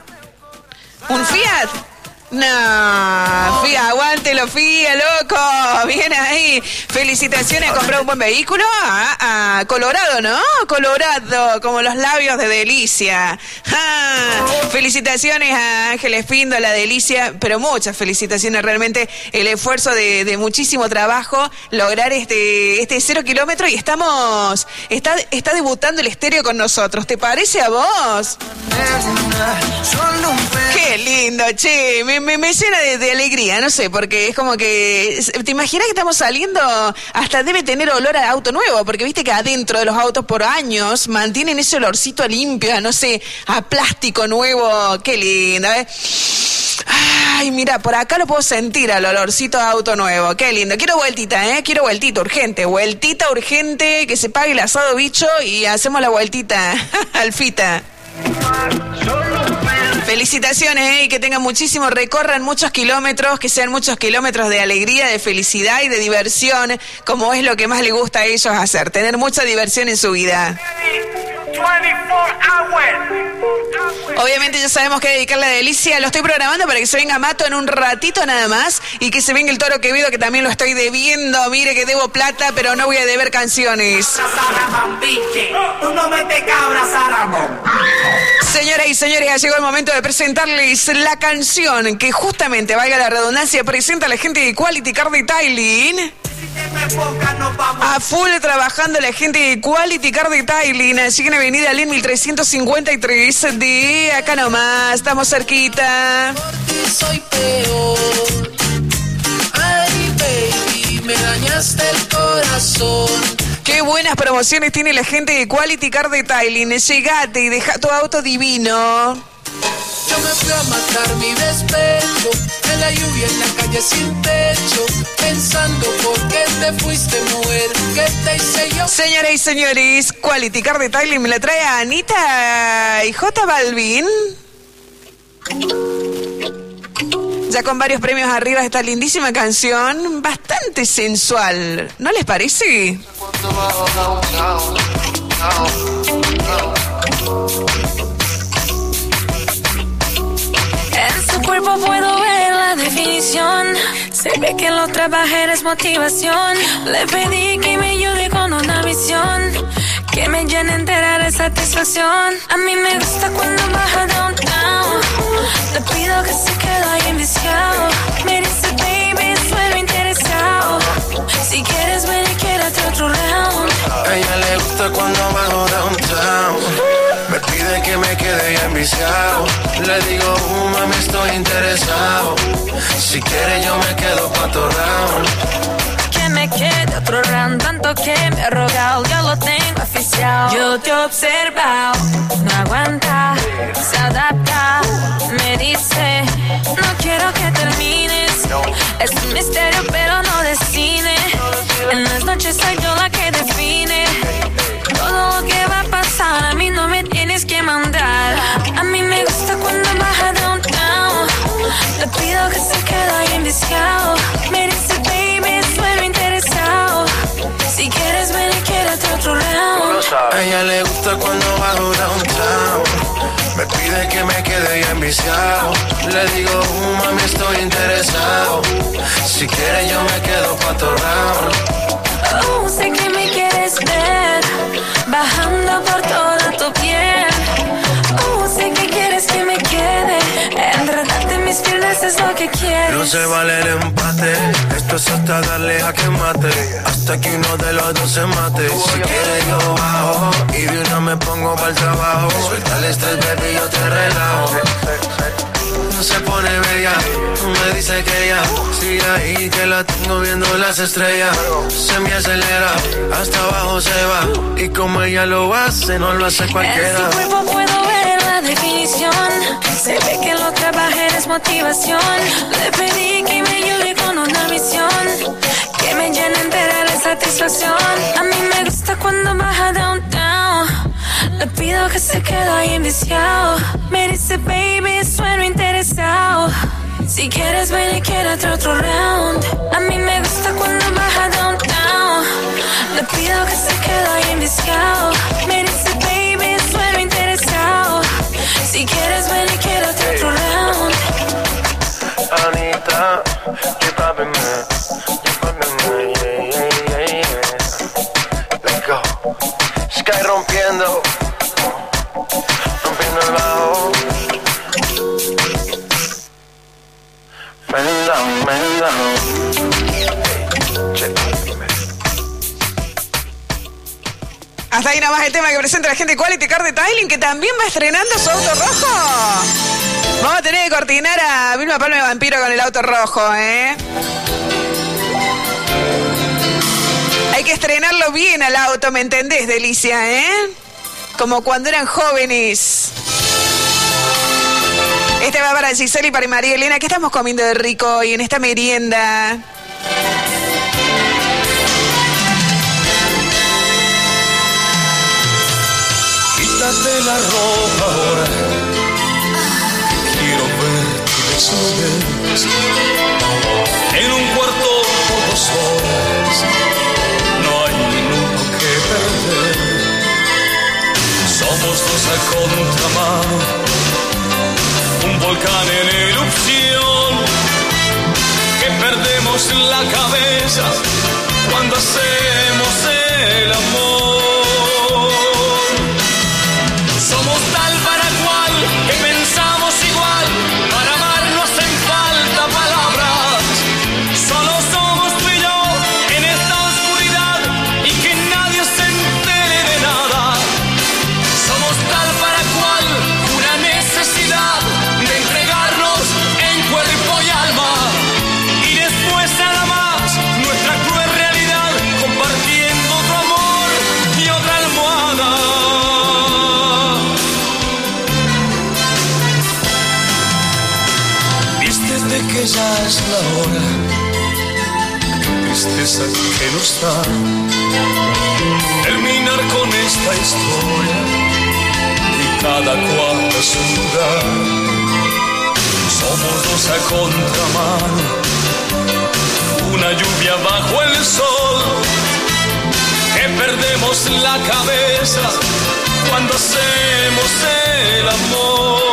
¿Un Fiat? No, Fiat, aguántelo, Fiat, loco. Bien ahí. Felicitaciones, compró un buen vehículo. a Colorado, ¿no? Colorado, como los labios de Delicia. Felicitaciones a Ángeles Pindo, la Delicia, pero muchas felicitaciones realmente. El esfuerzo de, de muchísimo trabajo, lograr este, este cero kilómetro y estamos. Está, está debutando el estéreo con nosotros. ¿Te parece a vos? Qué lindo, che. Me, me, llena de, alegría, no sé, porque es como que. ¿Te imaginas que estamos saliendo? Hasta debe tener olor a auto nuevo, porque viste que adentro de los autos por años mantienen ese olorcito limpio, no sé, a plástico nuevo. Qué lindo, ¿eh? Ay, mira, por acá lo puedo sentir al olorcito a auto nuevo. Qué lindo. Quiero vueltita, ¿eh? Quiero vueltita urgente. Vueltita urgente, que se pague el asado bicho y hacemos la vueltita. Alfita. Felicitaciones, ¿eh? que tengan muchísimo, recorran muchos kilómetros, que sean muchos kilómetros de alegría, de felicidad y de diversión, como es lo que más les gusta a ellos hacer, tener mucha diversión en su vida. Obviamente ya sabemos que dedicarle a Delicia. Lo estoy programando para que se venga Mato en un ratito nada más y que se venga el Toro Quevedo que también lo estoy debiendo. Mire que debo plata, pero no voy a deber canciones. Señoras y señores, ha llegado el momento de presentarles la canción que justamente, valga la redundancia, presenta a la gente de Quality Car Detailing. A full trabajando la gente de Quality Car Detailing, allí en Avenida Lin 1353 de acá nomás, estamos cerquita. soy peor. Ay, baby, me dañaste el corazón. Qué buenas promociones tiene la gente de Quality Car Detailing. Llegate y deja tu auto divino. Me fui a matar mi despecho en la lluvia en la calle sin techo, pensando por qué te fuiste mujer, qué te hice yo. Señoras y señores, Quality Car Detailing me la trae a Anita y J Balvin. Ya con varios premios arriba esta lindísima canción, bastante sensual, ¿no les parece? Cuerpo puedo ver la definición. Se ve que lo trabajé es motivación. Le pedí que me ayude con una visión. Que me llene entera de satisfacción. A mí me gusta cuando baja downtown. Le pido que se quede ahí enviciado. Me dice, baby, suelo interesado. Si quieres ven y quédate otro round. A ella le gusta cuando bajo downtown. Que me quede ya enviciado. Le digo, uh, mami, estoy interesado. Si quiere, yo me quedo pa' tu round. que me quede otro round, tanto que me ha rogado, ya lo tengo oficial. Yo te he observado, no aguanta, se adapta, me dice, no quiero que termines. Es un misterio, pero no de cine. En las noches soy yo la que define. Le pido que se quede ahí enviciado. Me dice, baby, suelo interesado. Si quieres ven y quédate otro round. A ella le gusta cuando bajo downtown. Me pide que me quede ya enviciado. Le digo, "Uh, mami, estoy interesado. Si quiere yo me quedo pa' tu round. Oh, sé que me quieres ver bajando por toda quieres. No se vale el empate, esto es hasta darle a que mate, hasta que uno de los dos se mate. Si quieres yo bajo y de una me pongo para el trabajo. Suelta el estrés, baby, yo te relajo. No se pone bella, me dice que ya sigue ahí que la tengo viendo las estrellas. Se me acelera, hasta abajo se va y como ella lo hace, no lo hace En cualquiera. su cuerpo puedo ver la definición. Se ve que lo trabaja es motivación. Le pedí que me ayude con una misión. Que me llene entera de satisfacción. A mí me gusta cuando baja downtown. Le pido que se quede ahí enviciado. Me dice, baby, sueno interesado. Si quieres, ven y quédate otro round. A mí me gusta cuando baja downtown. Le pido que se quede ahí enviciado. Me dice, baby, sueno interesado. Si quieres, ven y quédate otro round. Anita, you poppin' man, you poppin' man, yeah, yeah, yeah, yeah. Let's go. Sky rompiendo, rompiendo el bajo. Man down, Hasta ahí nada más el tema que presenta la gente de Quality Car Detailing, que también va estrenando su auto rojo. Vamos a tener que coordinar a Vilma Palma y Vampiro con el auto rojo, ¿eh? Hay que estrenarlo bien al auto, ¿me entendés, Delicia, eh? Como cuando eran jóvenes. Este va para Giselle y para María Elena. ¿Qué estamos comiendo de rico hoy en esta merienda? Quítate la ropa ahora. Quiero ver tu desnudez. En un cuarto por dos horas. No hay minuto que perder. Somos dos a contramano. Un volcán en erupción. Que perdemos la cabeza cuando hacemos Somos dos a contramano. Una lluvia bajo el sol. Que perdemos la cabeza cuando hacemos el amor.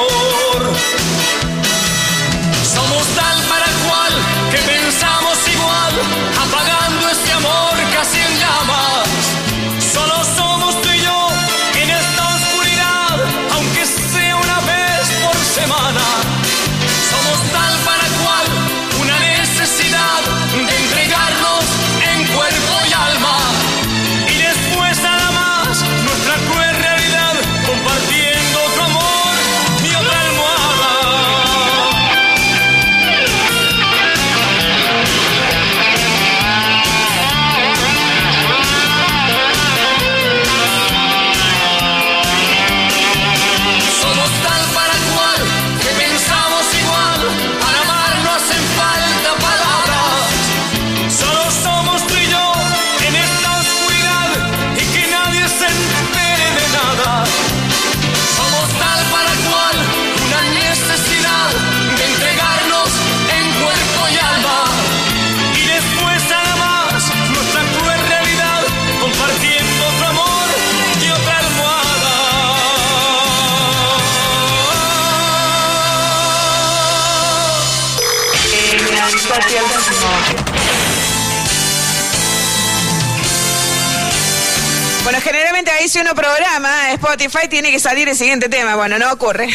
Programa Spotify tiene que salir el siguiente tema. Bueno, no ocurre.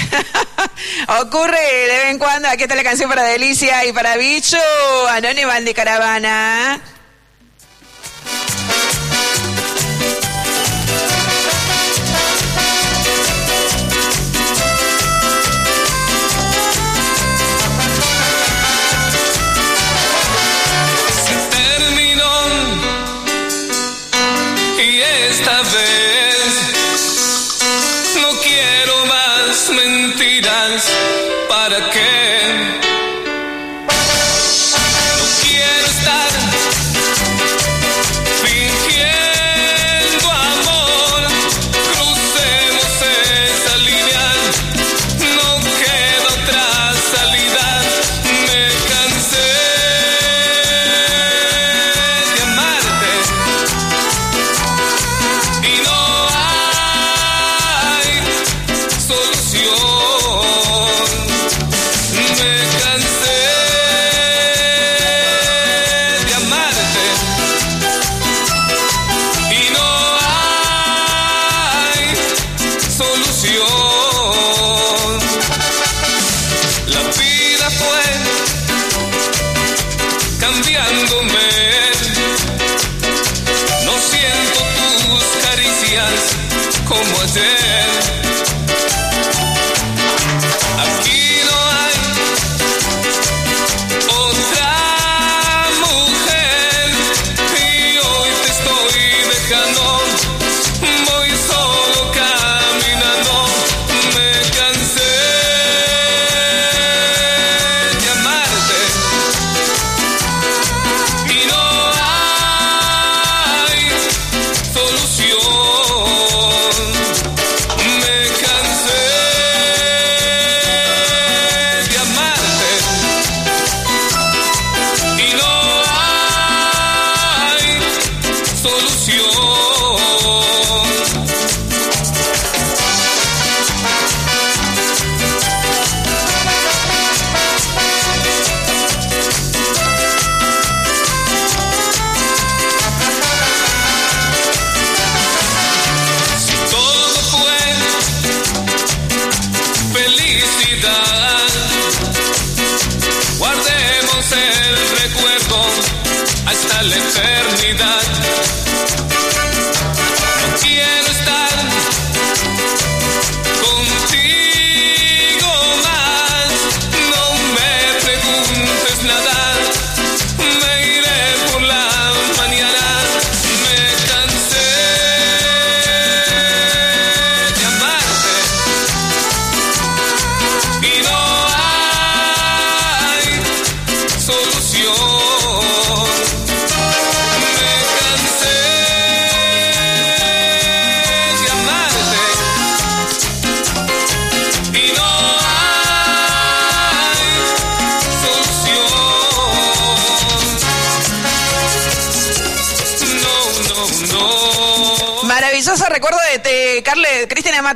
ocurre de vez en cuando. Aquí está la canción para Delicia y para Bicho. Anónima de Caravana. Mentiras.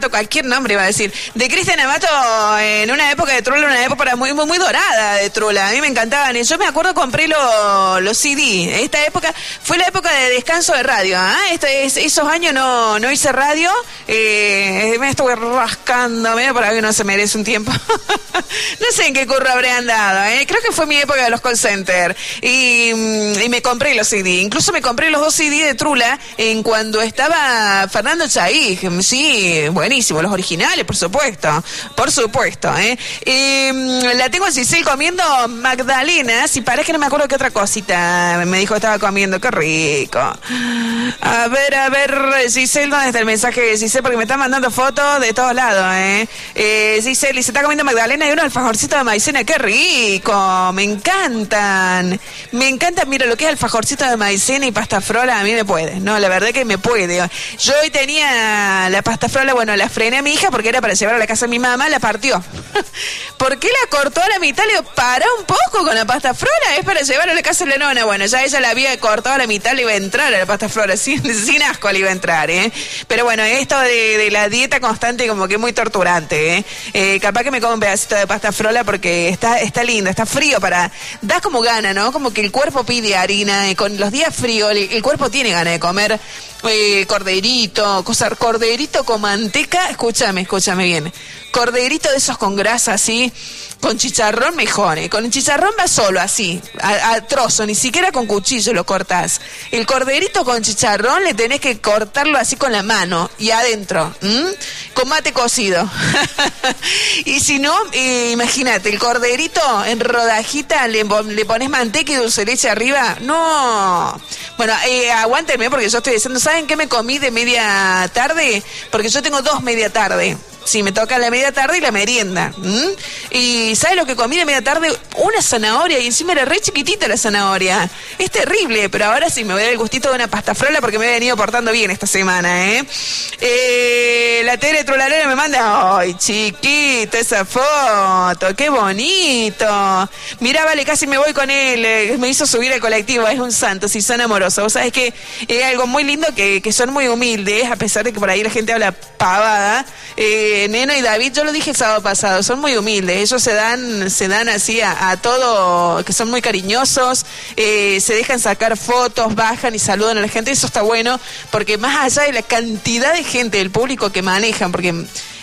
Cualquier nombre iba a decir, de Cristian Amato en una época de Trula, una época muy, muy, muy dorada de Trula. A mí me encantaban. Yo me acuerdo compré lo- los CD. Esta época fue la época de descanso de radio. es- esos años no, no hice radio. Eh, me estuve rascando, medio para que no se merece un tiempo. no sé en qué curro habré andado. ¿eh? Creo que fue mi época de los call center. Y, mm, me compré los CD. Incluso me compré los dos CD de Trula en cuando estaba Fernando Chaig. Sí, buenísimo. Los originales, por supuesto. Por supuesto. ¿eh? Y, mm, la tengo a Cicel comiendo magdalenas y parece que no me acuerdo qué otra cosita me dijo que estaba comiendo. Qué rico. A ver, a ver, Giselle, ¿dónde está el mensaje de Giselle? Porque me están mandando fotos de todos lados, ¿eh? eh se está comiendo magdalena y unos alfajorcitos de maicena. ¡Qué rico! Me encantan. Me encantan, mira, lo que es alfajorcito de maicena y pasta frola, a mí me puede. No, la verdad que me puede. Yo hoy tenía la pasta frola, bueno, la frené a mi hija porque era para llevar a la casa de mi mamá, la partió. ¿Por qué la cortó a la mitad? Le digo, para un poco con la pasta frola, es para llevar a la casa de la nona. Bueno, ya ella la había cortado a la mitad, le iba a entrar a la pasta frola, sin, sin asco le iba a entrar, ¿eh? Pero bueno, esto de, la dieta constante como que es muy torturante, ¿eh? Eh, Capaz que me como un pedacito de pasta frola porque está, está lindo, está frío para... Da como gana, ¿no? Como que el cuerpo pide harina, y con los días fríos el, cuerpo tiene ganas de comer eh, corderito, cosa, corderito con manteca, escúchame, escúchame bien. Corderito de esos con grasa así, con chicharrón mejor, ¿eh? Con chicharrón va solo, así, a, trozo, ni siquiera con cuchillo lo cortás. El corderito con chicharrón le tenés que cortarlo así con la mano y adentro, ¿m? con mate cocido. y si no, eh, imagínate, el corderito en rodajita, le, pon- le pones manteca y dulce leche arriba. No. Bueno, eh, aguántenme porque yo estoy diciendo, ¿saben qué me comí de media tarde? Porque yo tengo dos media tarde. Sí, me toca la media tarde y la merienda. Y ¿sabes lo que comí de media tarde? Una zanahoria y encima era re chiquitita la zanahoria. Es terrible, pero ahora sí me voy a dar el gustito de una pasta frola porque me he venido portando bien esta semana, ¿eh? Eh, la Tere Trolarera me manda, ¡ay, chiquita esa foto! ¡Qué bonito! Mirá, vale, casi me voy con él. eh, Me hizo subir al colectivo, es un santo, si son amorosos. Vos sabés que es algo muy lindo que, que son muy humildes, a pesar de que por ahí la gente habla pavada. Eh, Neno y David, yo lo dije el sábado pasado, son muy humildes. Ellos se dan, se dan así a, a todo, que son muy cariñosos, eh, se dejan sacar fotos, bajan y saludan a la gente. Eso está bueno, porque más allá de la cantidad de gente del público que manejan, porque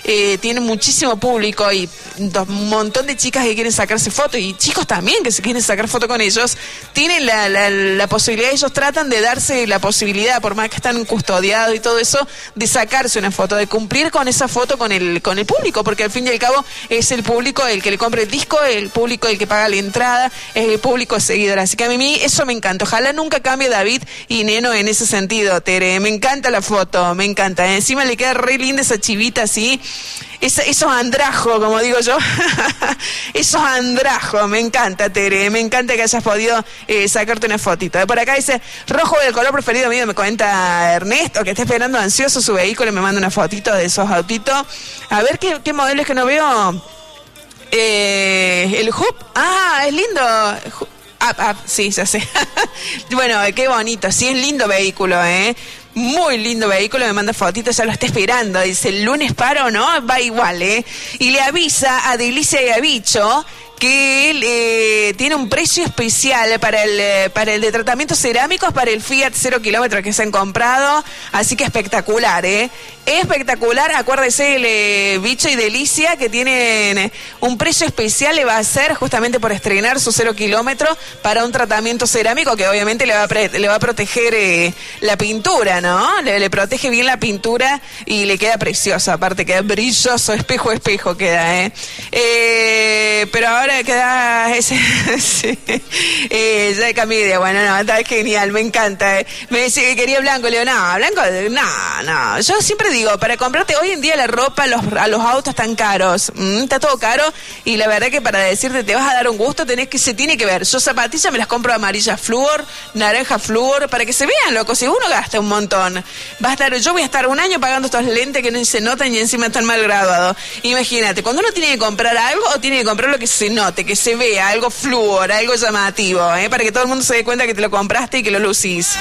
eh, tienen muchísimo público y un montón de chicas que quieren sacarse fotos y chicos también que se quieren sacar foto con ellos, tienen la, la- la posibilidad, ellos tratan de darse la posibilidad, por más que están custodiados y todo eso, de sacarse una foto, de cumplir con esa foto con el, con el público, porque al fin y al cabo es el público el que le compra el disco, el público el que paga la entrada, es el público seguidor. Así que a mí eso me encanta. Ojalá nunca cambie David y Neno en ese sentido, Tere. Me encanta la foto, me encanta. Encima le queda re linda esa chivita así. Esos andrajos, como digo yo. esos andrajos, me encanta, Tere. Me encanta que hayas podido eh, sacarte una fotito. Por acá dice, rojo el color preferido mío, me cuenta Ernesto, que está esperando ansioso su vehículo y me manda una fotito de esos autitos. A ver qué, qué modelos que no veo. Eh, el Hoop. Ah, es lindo. Ju- Ah, ah, sí, ya sé. bueno, qué bonito. Sí, es lindo vehículo, ¿eh? Muy lindo vehículo, me manda fotitos, ya lo está esperando. Dice, el lunes paro, ¿no? Va igual, ¿eh? Y le avisa a Delicia y a Bicho que eh, tiene un precio especial para el, eh, para el de tratamientos cerámicos, para el Fiat 0 kilómetro que se han comprado. Así que espectacular, ¿eh? Espectacular. Acuérdese, el eh, Bicho y Delicia, que tienen eh, un precio especial, le va a hacer justamente por estrenar su 0 kilómetro para un tratamiento cerámico que obviamente le va a, le va a proteger la pintura, ¿no? Le, le protege bien la pintura y le queda precioso. Aparte, queda brilloso, espejo espejo queda. Eh, pero ahora queda ese. sí. Eh, ya cambié de idea. Bueno, no, está genial, me encanta. eh. Me decía que quería blanco. Le digo, no, blanco, no, no. Yo siempre digo, para comprarte hoy en día la ropa, los, a los autos están caros. Mm, está todo caro. Y la verdad que para decirte, te vas a dar un gusto, tenés que, se tiene que ver. Yo zapatillas me las compro amarilla flúor, naranja flúor, para que se vean, loco. Si uno gasta un montón, va a estar, yo voy a estar un año pagando estos lentes que no se notan y encima están mal graduados. Imagínate, cuando uno tiene que comprar algo, o tiene que comprar lo que se note, que se vea, algo flúor, algo llamativo, ¿eh? para que todo el mundo se dé cuenta que te lo compraste y que lo lucís.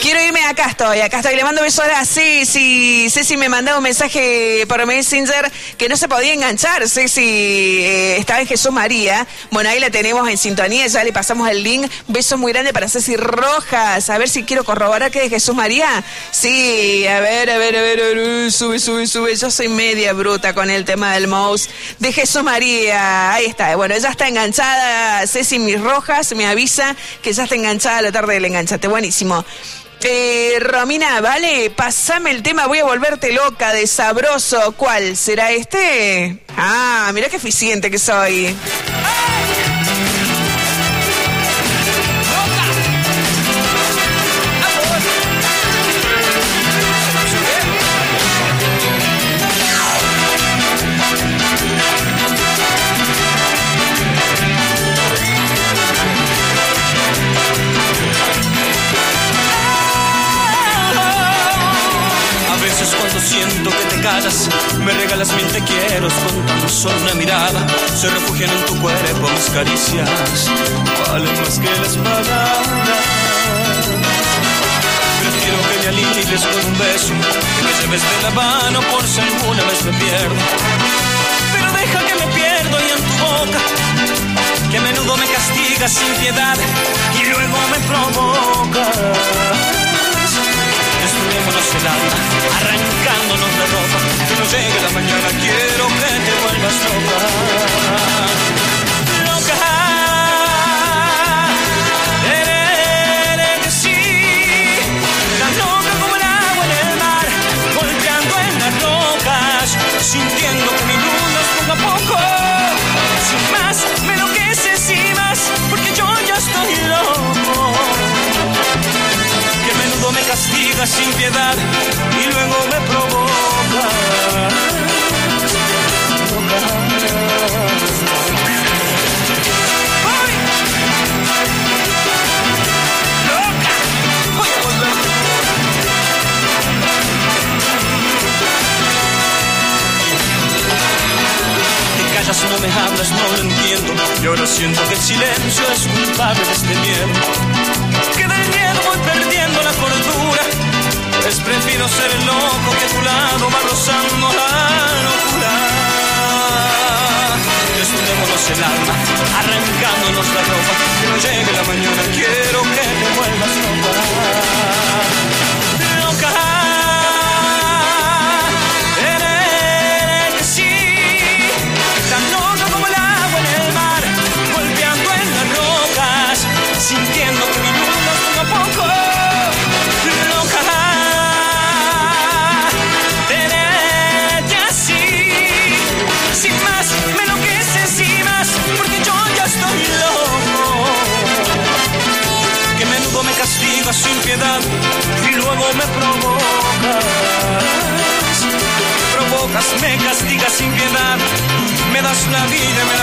Quiero irme, acá estoy, acá estoy. Le mando besos a Ceci. Ceci me mandaba un mensaje por Messenger que no se podía enganchar. Ceci eh, estaba en Jesús María. Bueno, ahí la tenemos en sintonía, ya le pasamos el link. Beso muy grande para Ceci Rojas. A ver si quiero corroborar que es Jesús María. Sí, a ver, a ver, a ver, a ver. Sube, sube, sube. Yo soy media bruta con el tema del mouse. De Jesús María. Ahí está. Bueno, ya está enganchada. Ceci Mis Rojas me avisa que ya está enganchada a la tarde del enganchate. Buenísimo. Eh, Romina, vale, pasame el tema, voy a volverte loca de sabroso. ¿Cuál? ¿Será este? Ah, mira qué eficiente que soy. Me regalas mil te quiero con tan solo una mirada. Se refugian en tu cuerpo mis caricias. Valen más que las palabras. Prefiero que me alivies con un beso, que me lleves de la mano por si alguna vez me pierdo. Pero deja que me pierdo y en tu boca, que a menudo me castigas sin piedad y luego me provocas. El alma, arrancándonos la ropa, que no llegue la mañana, quiero que te vuelvas loca. Loca. Sin piedad y luego me provoca. Y no me hablas, no lo entiendo. Y ahora siento que el silencio es culpable de este miedo. Que del miedo voy perdiendo. Pues prefiero ser el loco que a tu lado va rozando la locura. Destruyémonos el alma, arrancándonos la ropa. Que no llegue la mañana, quiero que te vuelvas. Loca. Provocas. Me castigas sin piedad, me das la vida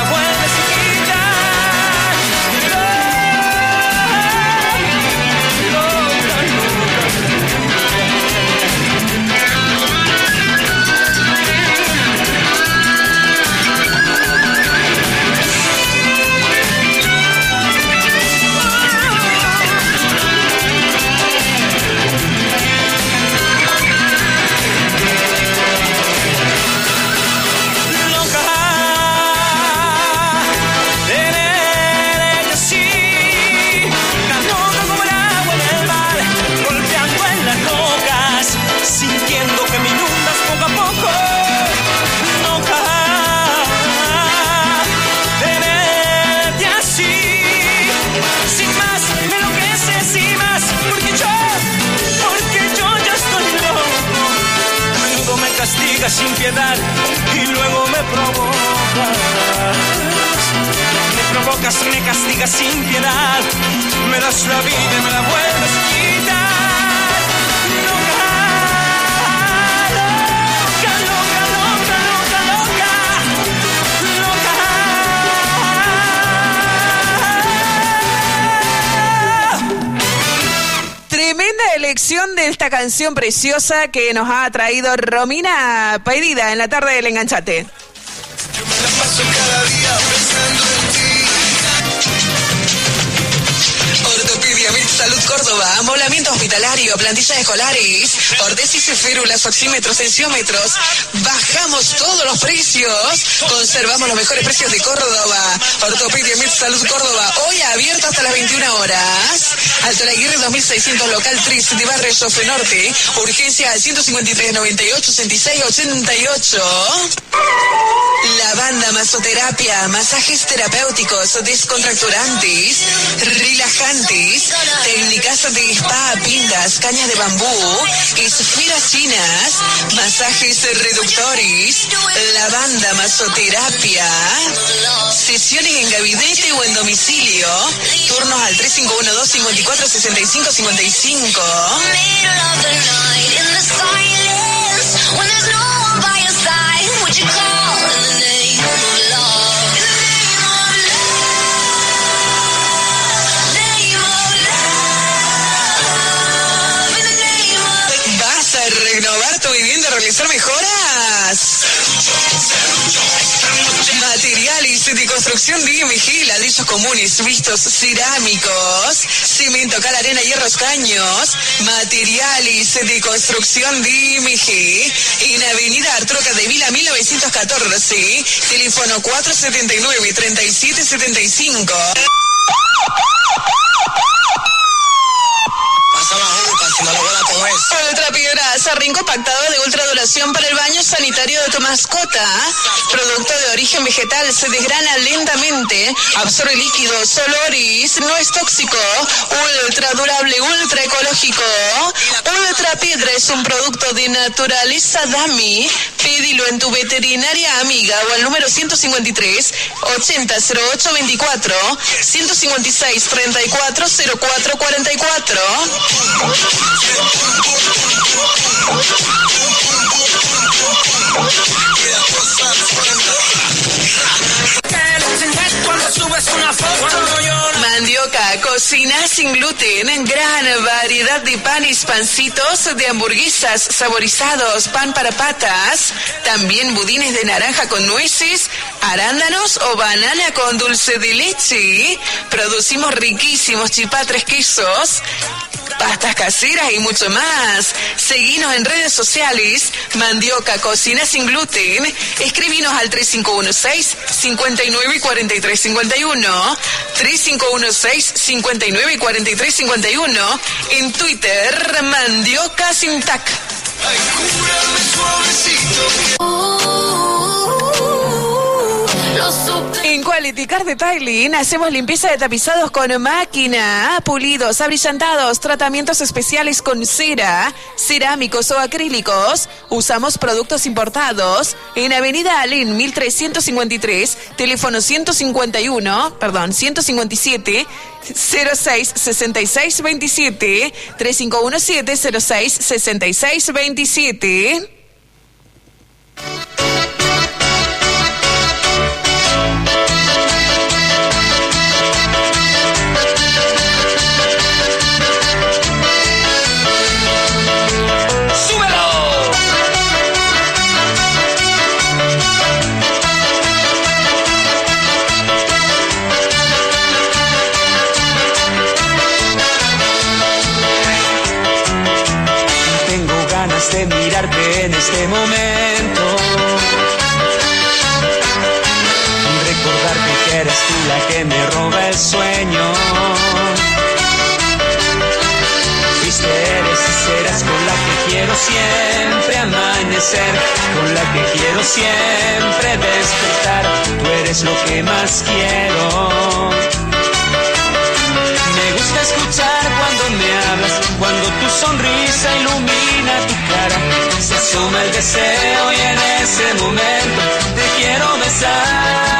y luego me provocas. Me provocas, me castigas sin piedad. Me das la vida y me la vuelves De esta canción preciosa que nos ha traído Romina Pedida en la tarde del Enganchate. Hospitalario, plantillas escolares, ordesis y férulas, oxímetros, tensiómetros. Bajamos todos los precios. Conservamos los mejores precios de Córdoba. Ortopedia Med Salud Córdoba, hoy abierto hasta las 21 horas. Alto La Aguirre 2600 local 3 de Barrio Sofe Norte. Urgencia al 153 98 66 88. La banda masoterapia, masajes terapéuticos, descontracturantes, relajantes, técnicas de spa, pintas, cañas de bambú, esferas chinas, masajes reductores, la banda masoterapia, sesiones en gabinete o en domicilio, turnos al 3512 would you call in the name realizar mejoras? Materiales de construcción DMG, ladrillos comunes, vistos cerámicos, cemento, cal, arena, hierros, caños, materiales de construcción DMG, en Avenida Artroca de Vila 1914, teléfono 479-3775. Pasa la Ultra Piedraza, ring compactado de ultra duración para el baño sanitario de tu mascota. Producto de origen vegetal, se desgrana lentamente, absorbe líquidos, olores, no es tóxico. Ultra durable, ultra ecológico. Ultra Piedra es un producto de naturaleza Dami. Pídilo en tu veterinaria amiga o al número 153 80 08 24 156 34 04 44. Mandioca, cocina sin gluten, gran variedad de panes, pancitos, de hamburguesas saborizados, pan para patas, también budines de naranja con nueces, arándanos o banana con dulce de leche. Producimos riquísimos chipatres quesos, pastas caseras y mucho más. Seguinos en redes sociales, Mandioca Cocina Sin Gluten. Escribinos al 3516 59 43 51, 3516 59 43 51, en Twitter Mandioca Sin Tac. En Quality Car Detailing hacemos limpieza de tapizados con máquina, pulidos, abrillantados, tratamientos especiales con cera, cerámicos o acrílicos. Usamos productos importados en Avenida Alén 1353, teléfono 151, perdón, 157 06 66 27 3517 06 66 27. Este momento. Recordarte que eres tú la que me roba el sueño. Fuiste, eres y serás con la que quiero siempre amanecer, con la que quiero siempre despertar. Tú eres lo que más quiero. Me gusta escuchar cuando tu sonrisa ilumina tu cara. Se asoma el deseo y en ese momento te quiero besar.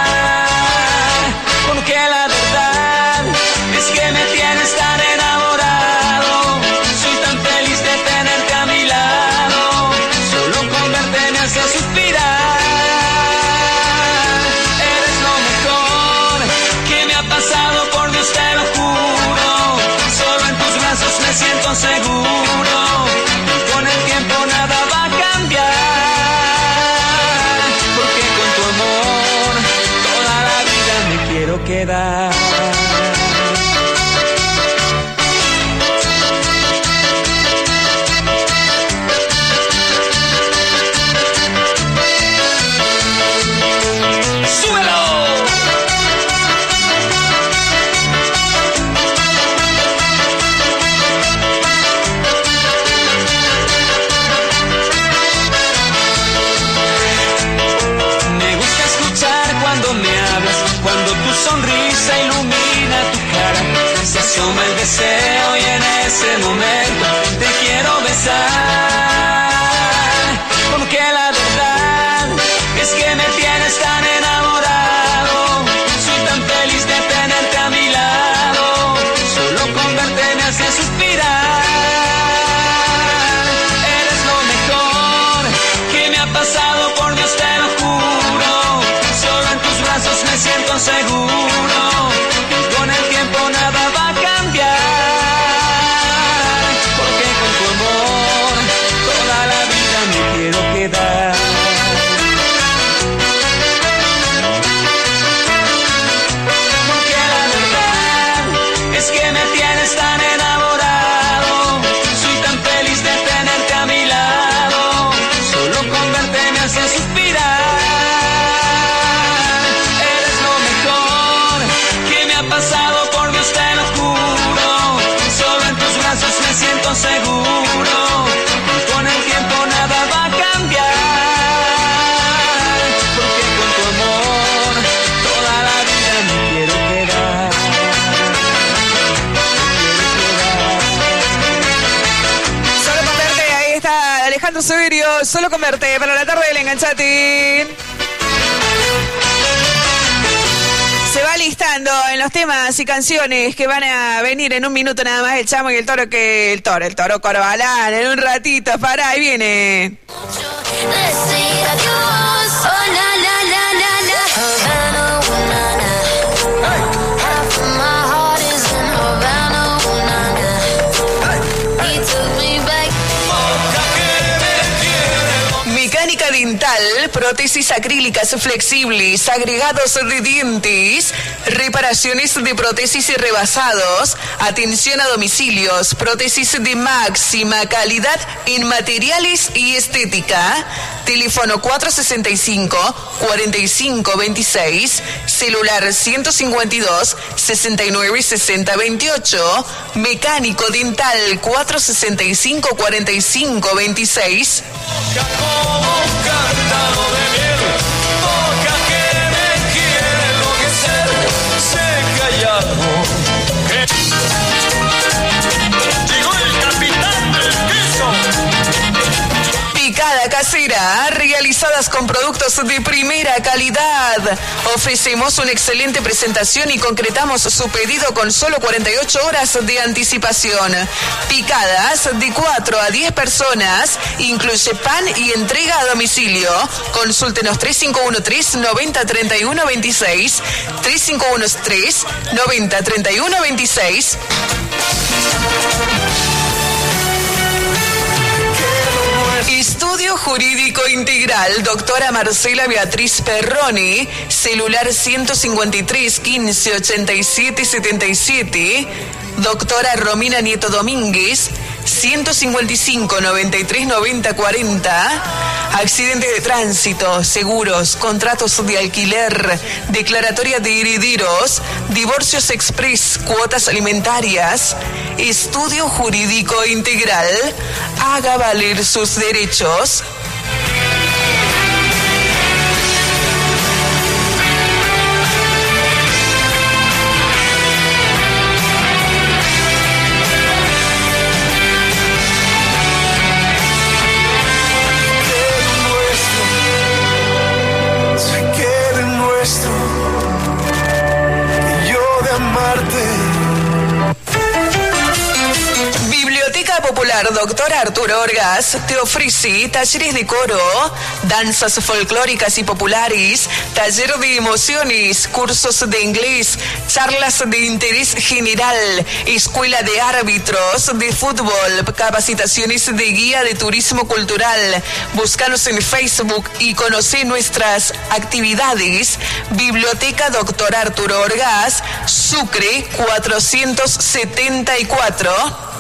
Converte para la tarde del enganchate. Se va listando en los temas y canciones que van a venir en un minuto nada más el chamo y el toro que el toro, el toro Corbalán, en un ratito, para, ahí viene. Dental, prótesis acrílicas flexibles, agregados de dientes, reparaciones de prótesis y rebasados, atención a domicilios, prótesis de máxima calidad en materiales y estética. Teléfono 465-4526, celular 152 69 60 28, mecánico dental 465 45 26. Como un cántaro de miel, casera, realizadas con productos de primera calidad. Ofrecemos una excelente presentación y concretamos su pedido con solo 48 horas de anticipación. Picadas de 4 a 10 personas, incluye pan y entrega a domicilio. Consúltenos 3513 90 Estudio Jurídico Integral, doctora Marcela Beatriz Perroni, celular 153 15 87 77, doctora Romina Nieto Domínguez, 155 93 90 40, accidentes de tránsito, seguros, contratos de alquiler, declaratoria de herederos, divorcios express, cuotas alimentarias, estudio jurídico integral, haga valer sus derechos. Doctor Arturo Orgas te ofrece talleres de coro, danzas folclóricas y populares, taller de emociones, cursos de inglés, charlas de interés general, escuela de árbitros de fútbol, capacitaciones de guía de turismo cultural. Búscanos en Facebook y conoce nuestras actividades. Biblioteca Doctor Arturo Orgas, Sucre 474.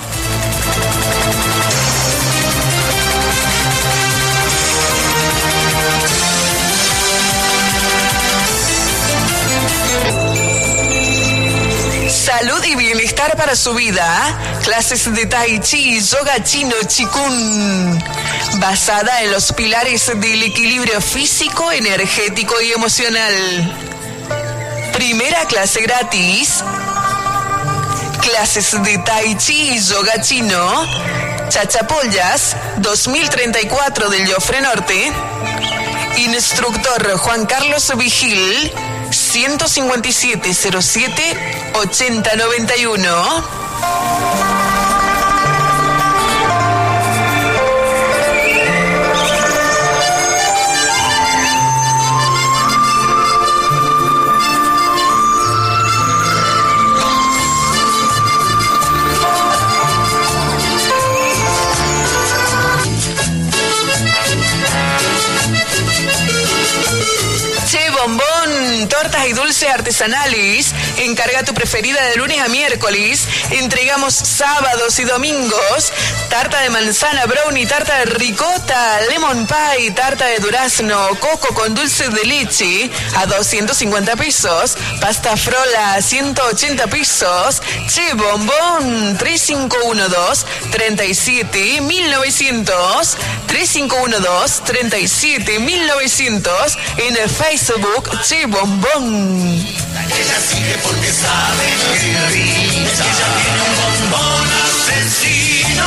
Salud y bienestar para su vida. Clases de Tai Chi, Yoga Chino, Chikun. Basada en los pilares del equilibrio físico, energético y emocional. Primera clase gratis. Clases de Tai Chi y Yoga Chino. Chachapollas, 2034 del Jofre Norte. Instructor Juan Carlos Vigil, 15707 8091. Tortas y dulces artesanales. Encarga tu preferida de lunes a miércoles. Entregamos sábados y domingos. Tarta de manzana, brownie, tarta de ricota, lemon pie, tarta de durazno, coco con dulce de leche a 250 pesos. Pasta frola a 180 pesos. Che Bombón, 3512 37 1900 3512 37 1900 en el Facebook Che Bombón. Ella sigue porque sabe que. Ella tiene un bombón asesino.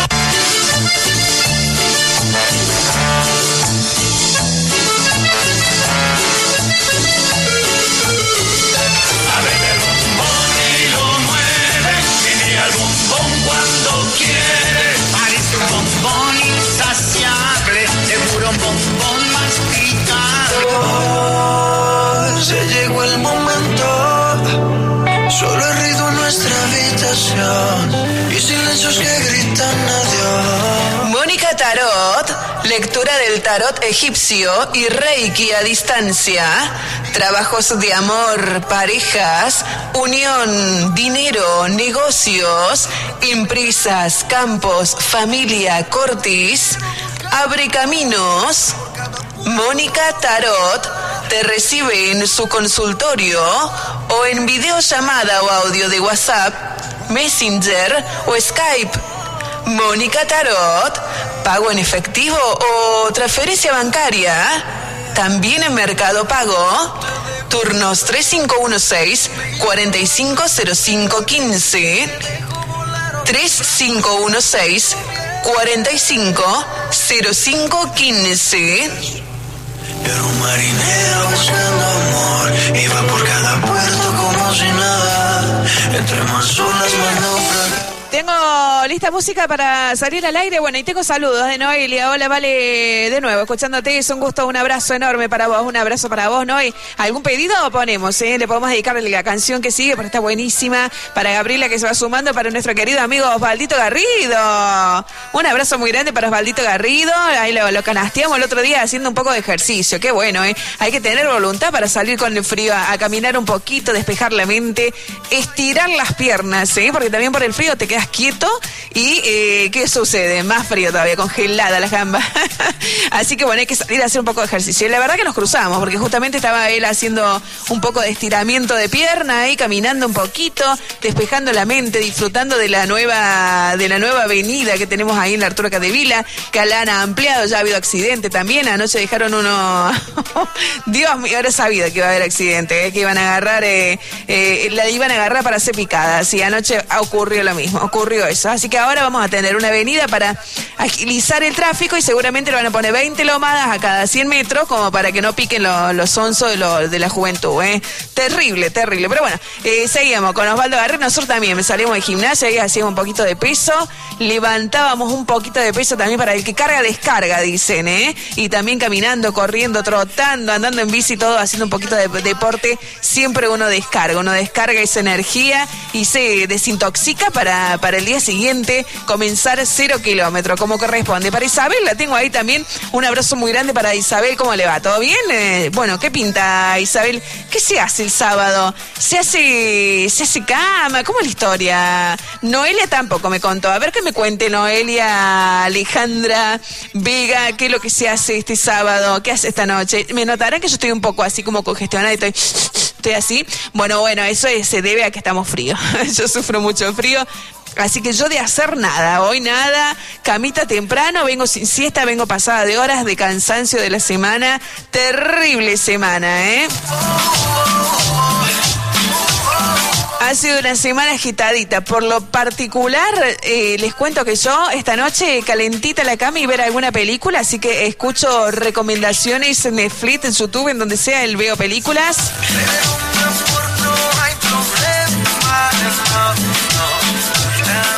y silencios que gritan adiós. Mónica Tarot, lectura del tarot egipcio y reiki a distancia, trabajos de amor, parejas, unión, dinero, negocios, imprisas, campos, familia, cortis, abre caminos. Mónica Tarot te recibe en su consultorio o en videollamada o audio de WhatsApp, Messenger o Skype. Mónica Tarot, pago en efectivo o transferencia bancaria. También en Mercado Pago. Turnos 3516-450515. 3516-450515. Era un marinero buscando amor, iba por cada puerto como si nada, entre más olas más. Tengo lista música para salir al aire. Bueno, y tengo saludos de Noelia. Hola, Vale, de nuevo, escuchándote. Es un gusto, un abrazo enorme para vos. Un abrazo para vos, Noé. ¿Algún pedido ponemos? Eh? Le podemos dedicarle la canción que sigue, porque está buenísima. Para Gabriela, que se va sumando. Para nuestro querido amigo Osvaldito Garrido. Un abrazo muy grande para Osvaldito Garrido. Ahí lo, lo canasteamos el otro día haciendo un poco de ejercicio. Qué bueno, ¿eh? Hay que tener voluntad para salir con el frío, a, a caminar un poquito, despejar la mente, estirar las piernas, ¿eh? Porque también por el frío te quedas quieto y eh, ¿qué sucede? Más frío todavía, congelada la gamba. Así que bueno, hay que salir a hacer un poco de ejercicio. Y la verdad que nos cruzamos, porque justamente estaba él haciendo un poco de estiramiento de pierna ahí, caminando un poquito, despejando la mente, disfrutando de la nueva, de la nueva avenida que tenemos ahí en la Arturo Cadevila, que la han ampliado, ya ha habido accidente también, anoche dejaron uno, Dios mío, ahora sabido que iba a haber accidente, eh, que iban a agarrar, eh, eh, la iban a agarrar para ser picada, sí, anoche ocurrió lo mismo, ocurrió eso, así que ahora vamos a tener una avenida para agilizar el tráfico y seguramente le van a poner 20 lomadas a cada 100 metros como para que no piquen lo- los onzos de, lo- de la juventud, ¿eh? Terrible, terrible. Pero bueno, eh, seguimos con Osvaldo Garrett. Nosotros también salimos de gimnasia y hacíamos un poquito de peso. Levantábamos un poquito de peso también para el que carga, descarga, dicen, ¿eh? Y también caminando, corriendo, trotando, andando en bici, todo haciendo un poquito de deporte. Siempre uno descarga, uno descarga esa energía y se desintoxica para, para el día siguiente comenzar cero kilómetros, como corresponde. Para Isabel la tengo ahí también. Un abrazo muy grande para Isabel. ¿Cómo le va? ¿Todo bien? Eh, bueno, ¿qué pinta Isabel? ¿Qué se hace el sábado? ¿Se hace, se hace cama? ¿Cómo es la historia? Noelia tampoco me contó. A ver que me cuente Noelia, Alejandra, Vega, qué es lo que se hace este sábado, qué hace esta noche. Me notarán que yo estoy un poco así como congestionada y estoy, estoy así. Bueno, bueno, eso es- se debe a que estamos fríos. yo sufro mucho frío. Así que yo de hacer nada, hoy nada, camita temprano, vengo sin siesta, vengo pasada de horas de cansancio de la semana, terrible semana, ¿eh? Ha sido una semana agitadita. Por lo particular, eh, les cuento que yo esta noche calentita en la cama y ver alguna película, así que escucho recomendaciones en Netflix, en YouTube, en donde sea, el veo películas.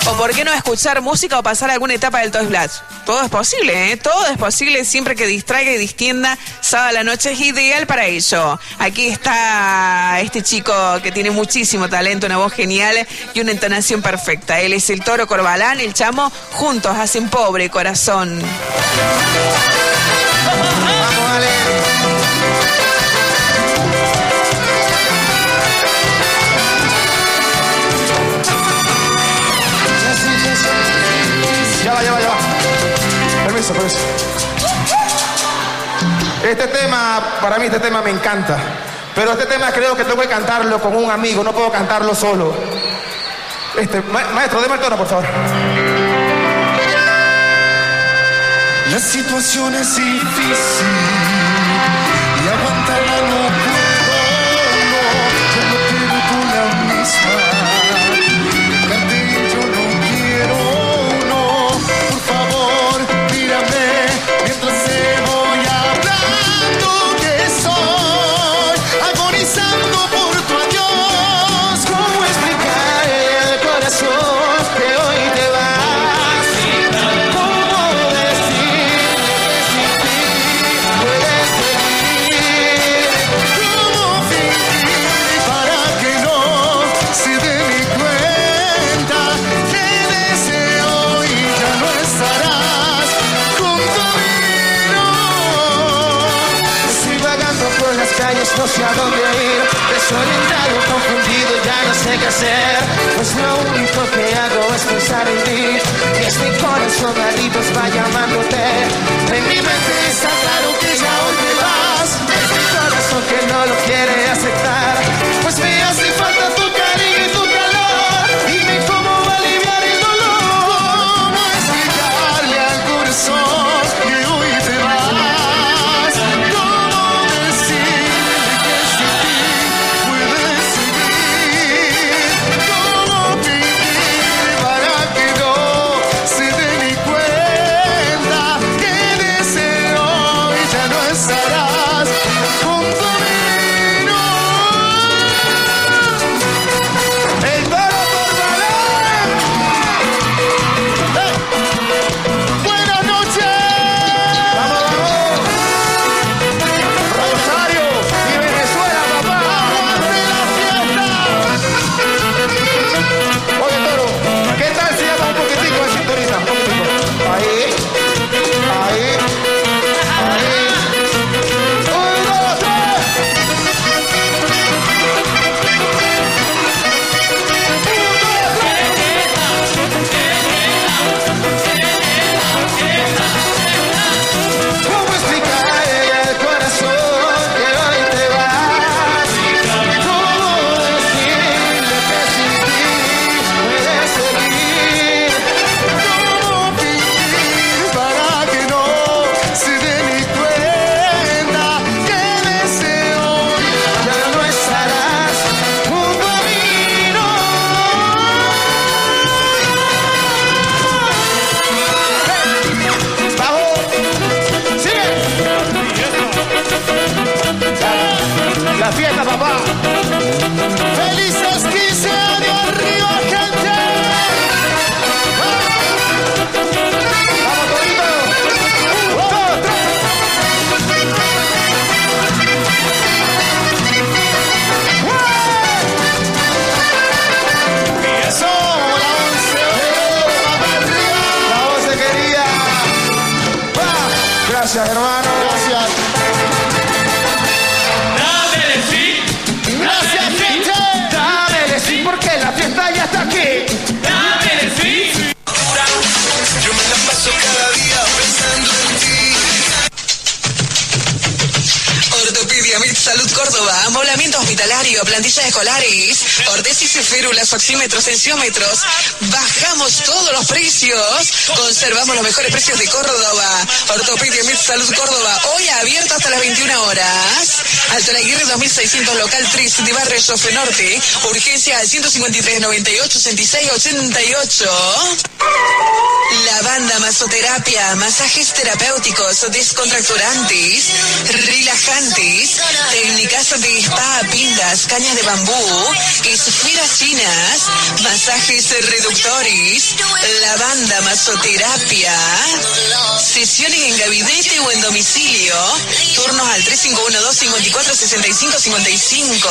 O por qué no escuchar música o pasar alguna etapa del Toys Blast. Todo es posible, ¿eh? Todo es posible siempre que distraiga y distienda. Sábado a la noche es ideal para ello. Aquí está este chico que tiene muchísimo talento, una voz genial y una entonación perfecta. Él es el toro Corbalán, el chamo. Juntos hacen pobre corazón. Ya Este tema, para mí este tema me encanta. Pero este tema creo que tengo que cantarlo con un amigo, no puedo cantarlo solo. Este, ma- maestro, déme el tono, por favor. La situación es difícil 2600 local 3 de Barrio Sofe Norte. Urgencia al 153 98 66 88. Lavanda, masoterapia, masajes terapéuticos, descontracturantes, relajantes, técnicas de spa, pindas, cañas de bambú, esferas finas, masajes reductores, lavanda, masoterapia, sesiones en gabinete o en domicilio, turnos al 351 254 65 55.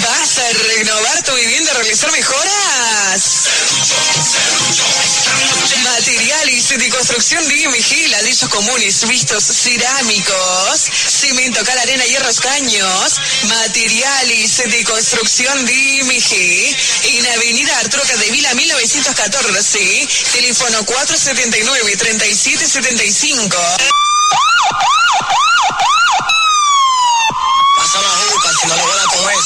¿Vas a renovar tu vivienda, realizar mejoras? De construcción de IMG, ladrillos comunes, vistos cerámicos, cemento, cal, arena, hierros, caños. Materiales de construcción de IMG, en Avenida Arturo Vila 1914, teléfono 479-3775. Pasa juca, si no lo voy a comer.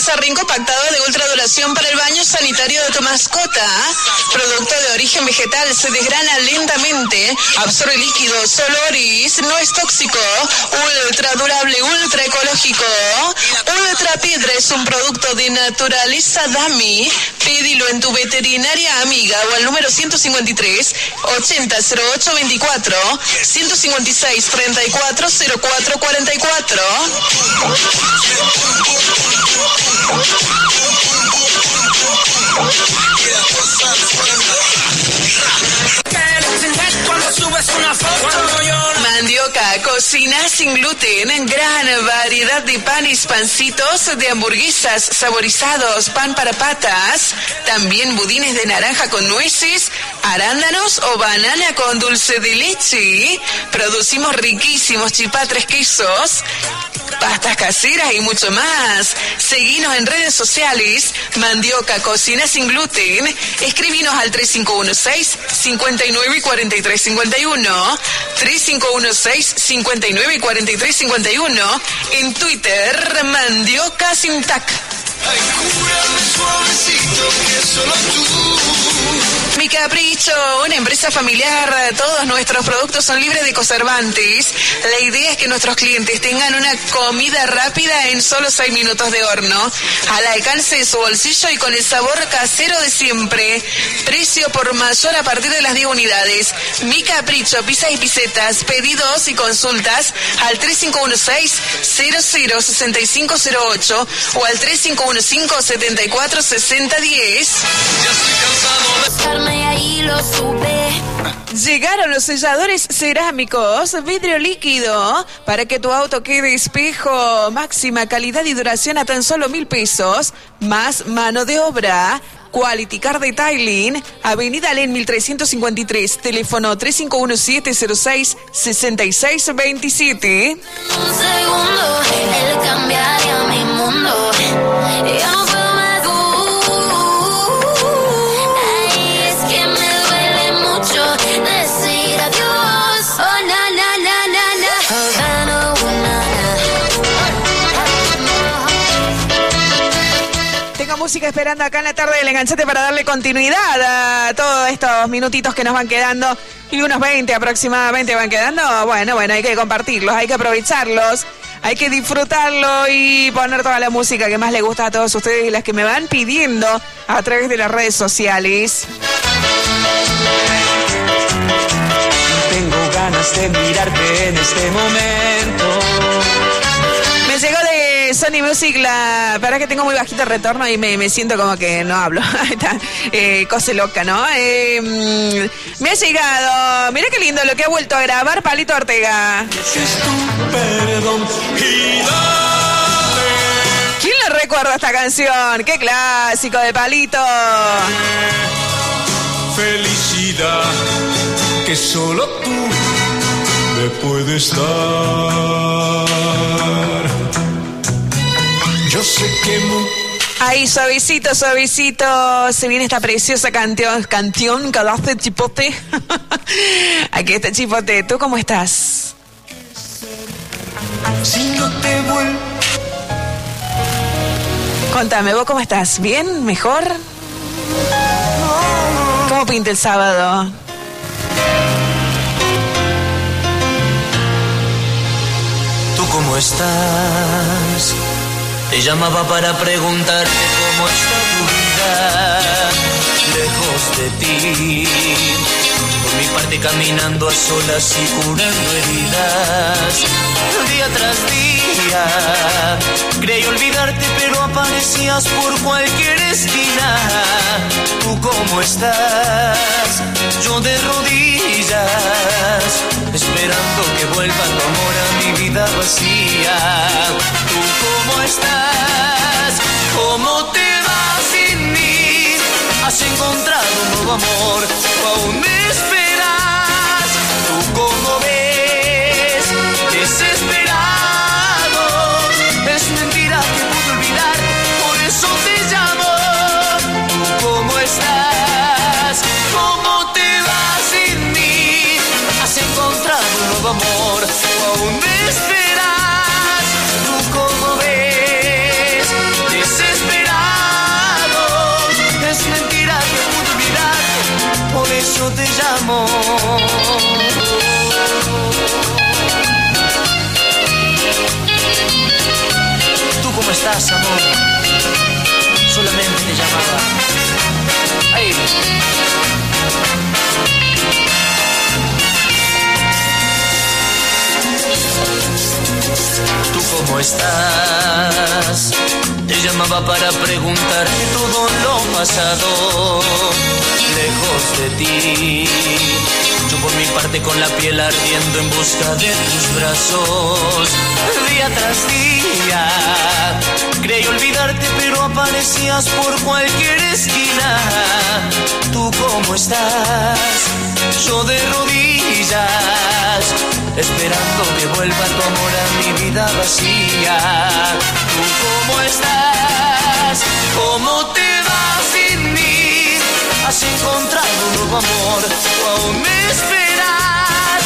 Ring compactado de ultra duración para el baño sanitario de tu mascota. Producto de origen vegetal, se desgrana lentamente, absorbe líquidos, olores, no es tóxico. Ultra durable, ultra ecológico. Ultra Piedra es un producto de naturaleza Dami. Pídilo en tu veterinaria amiga o al número 153 80 08 24 156 34 04 44. Cuando subes una foto yo Mandioca, Cocina sin gluten, gran variedad de panes, pancitos, de hamburguesas, saborizados, pan para patas, también budines de naranja con nueces, arándanos o banana con dulce de leche. Producimos riquísimos chipatres quesos, pastas caseras y mucho más. Seguinos en redes sociales, Mandioca Cocina sin gluten. Escribinos al 3516 59 43 51, 3516 59 43 51, en Twitter Mandioca mi Capricho, una empresa familiar. Todos nuestros productos son libres de conservantes. La idea es que nuestros clientes tengan una comida rápida en solo 6 minutos de horno, al alcance de su bolsillo y con el sabor casero de siempre. Precio por mayor a partir de las 10 unidades. Mi Capricho, pizzas y pisetas, pedidos y consultas al 3516 006508 o al 3516 995-74-6010. Llegaron los selladores cerámicos, vidrio líquido, para que tu auto quede espejo. Máxima calidad y duración a tan solo mil pesos, más mano de obra. Quality Car Detailing, Avenida Len 1353, teléfono 3517066627. Un segundo, él cambiaría mi mundo. Música esperando acá en la tarde del enganchate para darle continuidad a todos estos minutitos que nos van quedando. Y unos 20 aproximadamente van quedando. Bueno, bueno, hay que compartirlos, hay que aprovecharlos. Hay que disfrutarlo y poner toda la música que más le gusta a todos ustedes y las que me van pidiendo a través de las redes sociales. Tengo ganas de mirarte en este momento. Sony Music la. Para que tengo muy bajito retorno y me, siento como que no hablo. Eh, cosa loca, ¿no? Mm, me ha llegado. Mira qué lindo lo que ha vuelto a grabar Palito Ortega. ¿Quién le recuerda esta canción? ¡Qué clásico de Palito! felicidad que solo tú me puedes dar. Yo sé que Ahí, suavecito, suavecito. Se viene esta preciosa canción, canción que hace Chipote. Aquí está Chipote. ¿Tú cómo estás? si no te vuelvo Contame, ¿vos cómo estás? ¿Bien? ¿Mejor? ¿Cómo pinta el sábado? ¿Tú cómo estás? Te llamaba para preguntarte cómo está tu vida lejos de ti. Por mi parte caminando a solas y curando heridas. Día tras día creí olvidarte pero aparecías por cualquier esquina. ¿Tú cómo estás? Yo de rodillas esperando que vuelva tu amor a mi vida vacía. ¿Tú cómo estás? ¿Cómo te? ¿Has encontrado un nuevo amor o aún esperas? ¿Tú cómo ves? Desesperado. Es mentira que pude olvidar, por eso te llamo. ¿Tú cómo estás? ¿Cómo te vas sin mí? ¿Has encontrado un nuevo amor eso te llamo. ¿Tú cómo estás, amor? Solamente te llamaba. Ahí. ¿Tú cómo estás? Te llamaba para preguntarte todo lo pasado, lejos de ti. Yo por mi parte con la piel ardiendo en busca de tus brazos. Día tras día creí olvidarte pero aparecías por cualquier esquina. ¿Tú cómo estás? Yo de rodillas esperando que vuelva tu amor a mi vida vacía. ¿Tú cómo estás? ¿Cómo te vas sin mí? Has encontrado un nuevo amor, tú aún me esperas.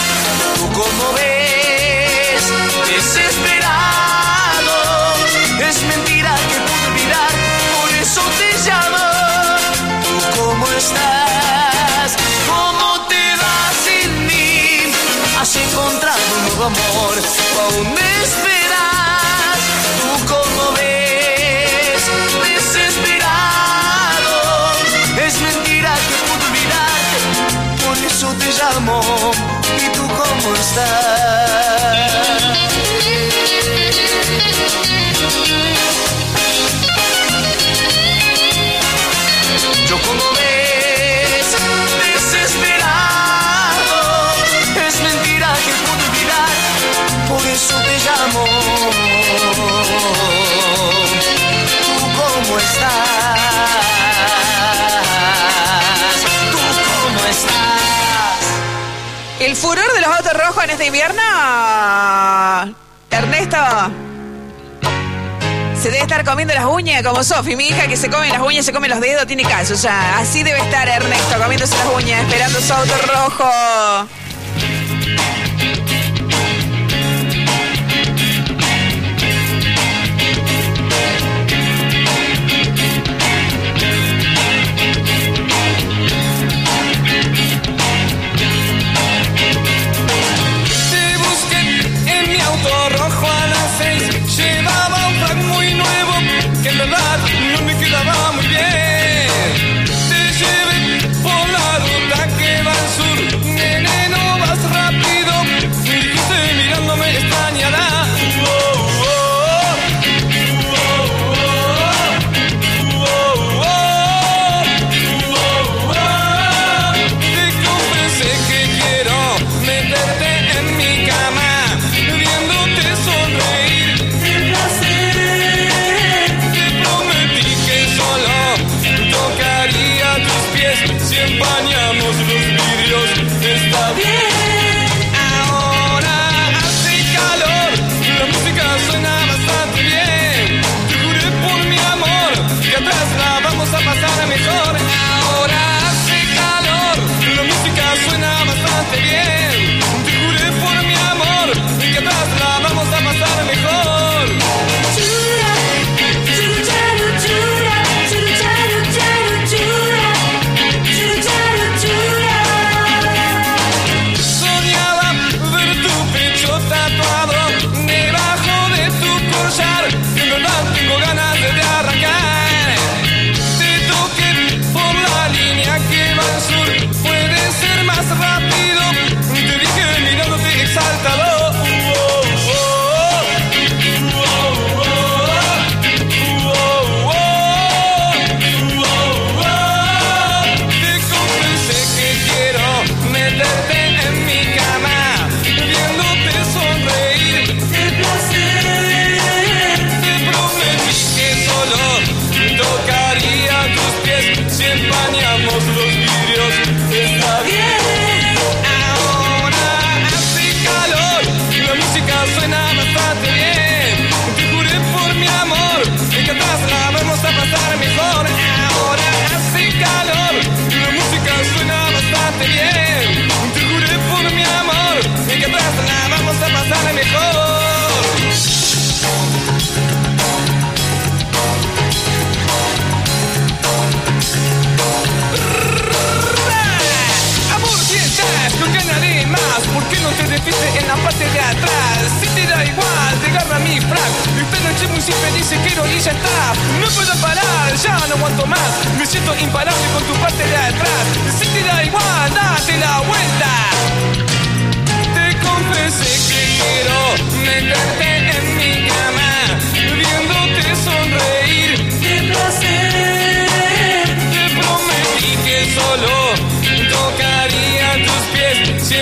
¿Tú cómo ves? Desesperado. Es mentira que pude olvidar, por eso te llamo. ¿Tú cómo estás? Has encontrado un nuevo amor, tú aún esperas. ¿Tú cómo ves? Desesperado. Es mentira que pude olvidarte, por eso te llamo. ¿Y tú cómo estás? Furor de los autos rojos en este invierno. Ernesto. Se debe estar comiendo las uñas como Sofi, mi hija que se come las uñas, se come los dedos, tiene caso. O sea, así debe estar Ernesto comiéndose las uñas, esperando su auto rojo.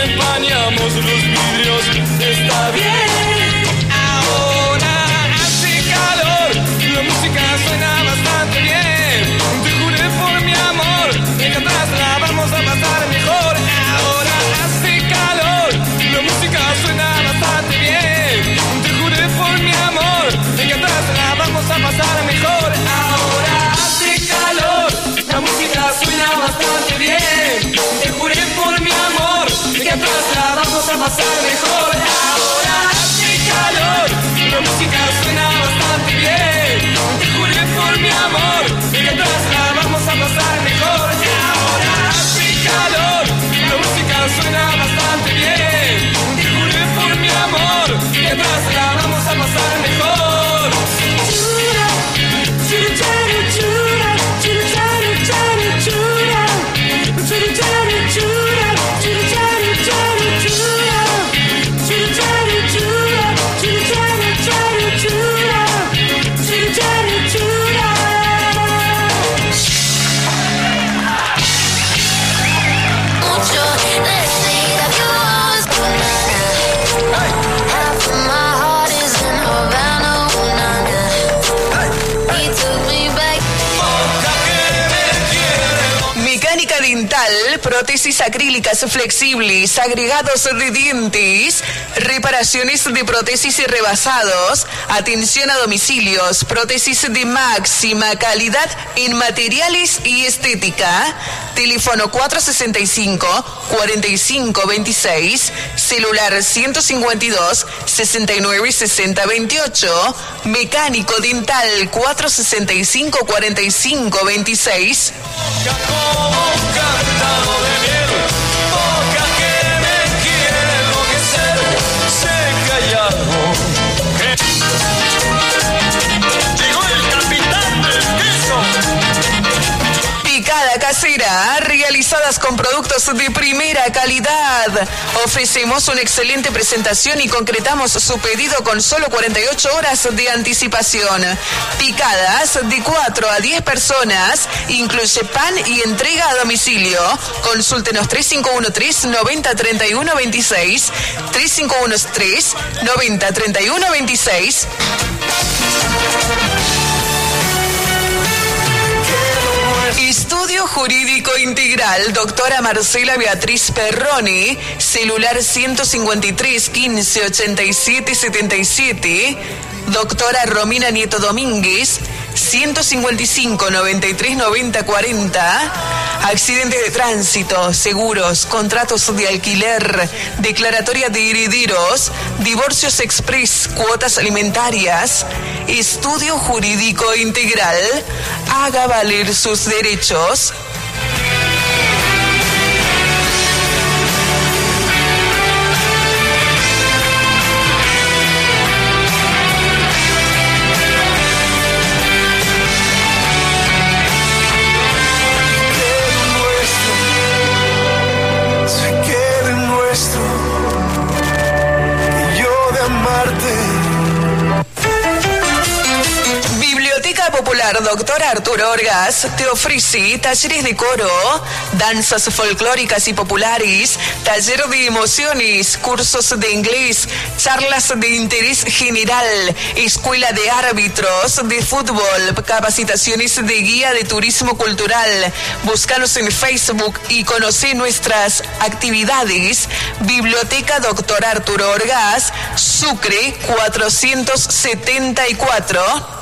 empañamos los vidrios, está bien. Vamos a pasar mejor. Ahora hace calor, la música suena bastante bien. Te juré por mi amor que atrás la vamos a pasar mejor. Ahora hace calor, la música suena bastante bien. Prótesis acrílicas flexibles, agregados de dientes, reparaciones de prótesis y rebasados, atención a domicilios, prótesis de máxima calidad en materiales y estética. Teléfono 465-4526, celular 152 69 60 28, mecánico dental 465 casera, realizadas con productos de primera calidad. Ofrecemos una excelente presentación y concretamos su pedido con solo 48 horas de anticipación. Picadas de 4 a 10 personas, incluye pan y entrega a domicilio. Consúltenos 3513 90 Estudio Jurídico Integral, doctora Marcela Beatriz Perroni, celular 153 15 87 77, doctora Romina Nieto Domínguez, 155 93 90 40, accidentes de tránsito, seguros, contratos de alquiler, declaratoria de herederos, divorcios express, cuotas alimentarias, estudio jurídico integral, haga valer sus derechos. Popular Doctor Arturo Orgas te ofrece talleres de coro, danzas folclóricas y populares, taller de emociones, cursos de inglés, charlas de interés general, escuela de árbitros de fútbol, capacitaciones de guía de turismo cultural. Búscanos en Facebook y conoce nuestras actividades. Biblioteca Doctor Arturo Orgas, Sucre 474.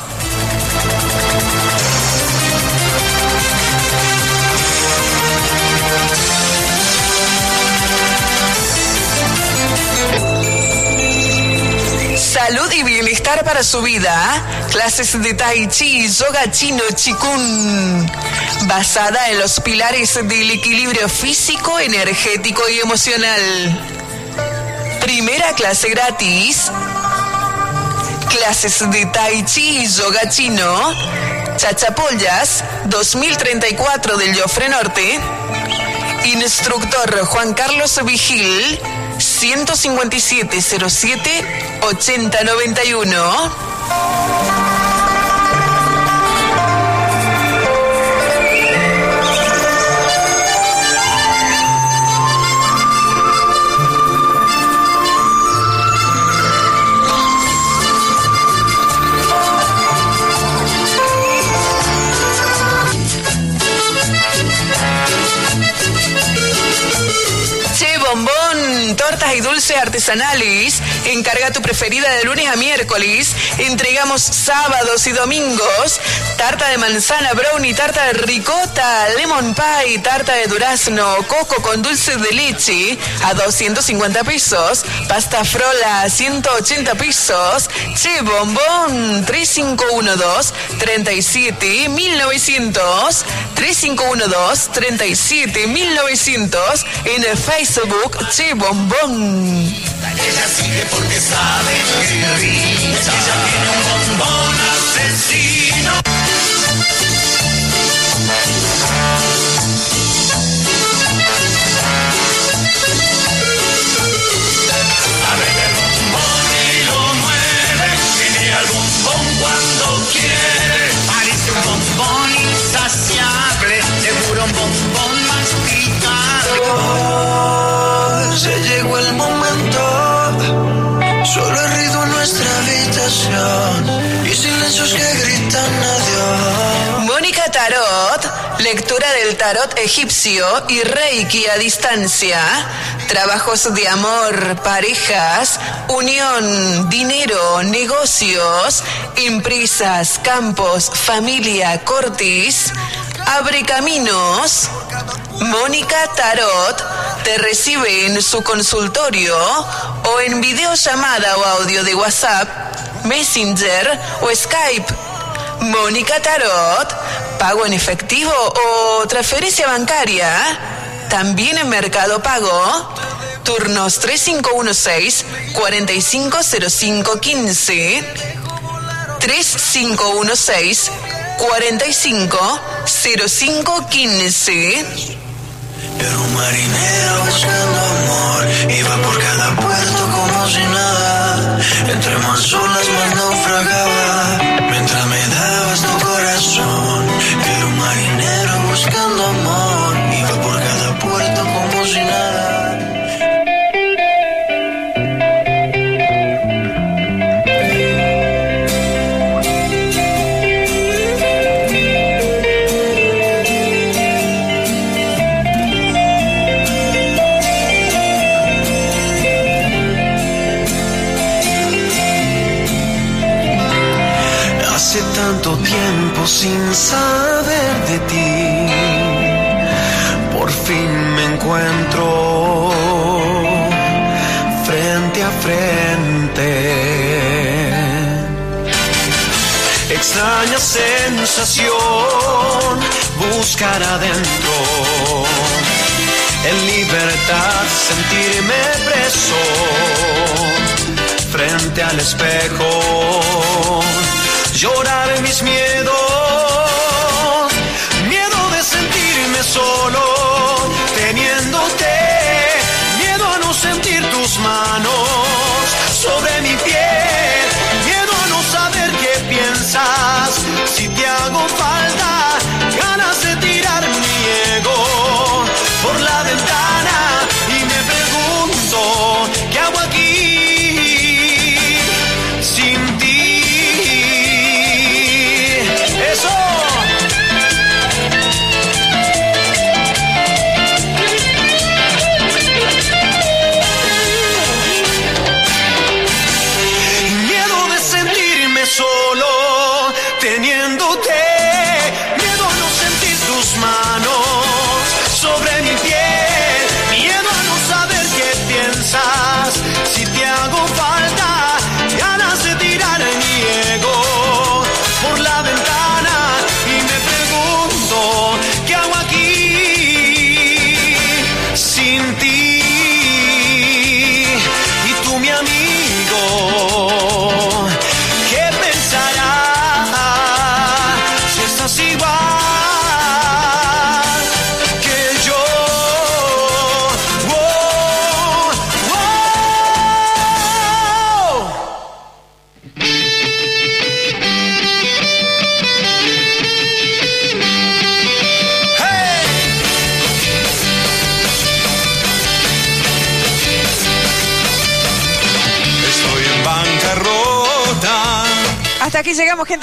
Salud y bienestar para su vida. Clases de Tai Chi, Yoga Chino, Chikun. Basada en los pilares del equilibrio físico, energético y emocional. Primera clase gratis. Clases de Tai Chi y Yoga Chino. Chachapollas, 2034 del Jofre Norte. Instructor Juan Carlos Vigil, 15707 8091. Che Bombón, tortas y dulces artesanales Encarga tu preferida de lunes a miércoles. Entregamos sábados y domingos. Tarta de manzana, brownie, tarta de ricota, lemon pie, tarta de durazno, coco con dulce de leche a 250 pesos. Pasta frola a 180 pesos. Che bombón 3512 37 1900 3512 37 1900 en el Facebook Che bombón. Ella sigue porque sabe que. Ella tiene un bombón asesino. Tarot, lectura del tarot egipcio y reiki a distancia. Trabajos de amor, parejas, unión, dinero, negocios, empresas, campos, familia, cortis. Abre caminos. Mónica Tarot te recibe en su consultorio o en videollamada o audio de WhatsApp, Messenger o Skype. Mónica Tarot, pago en efectivo o transferencia bancaria. También en Mercado Pago. Turnos 3516 450515 3516 450515 Era un marinero buscando amor, iba por cada puerto como si nada. Entre más olas más naufragaba, mientras me dabas tu corazón. Era un marinero buscando amor, iba por cada puerto como si nada. Sin saber de ti, por fin me encuentro frente a frente. Extraña sensación, buscar adentro. En libertad sentirme preso frente al espejo. Llorar mis miedos,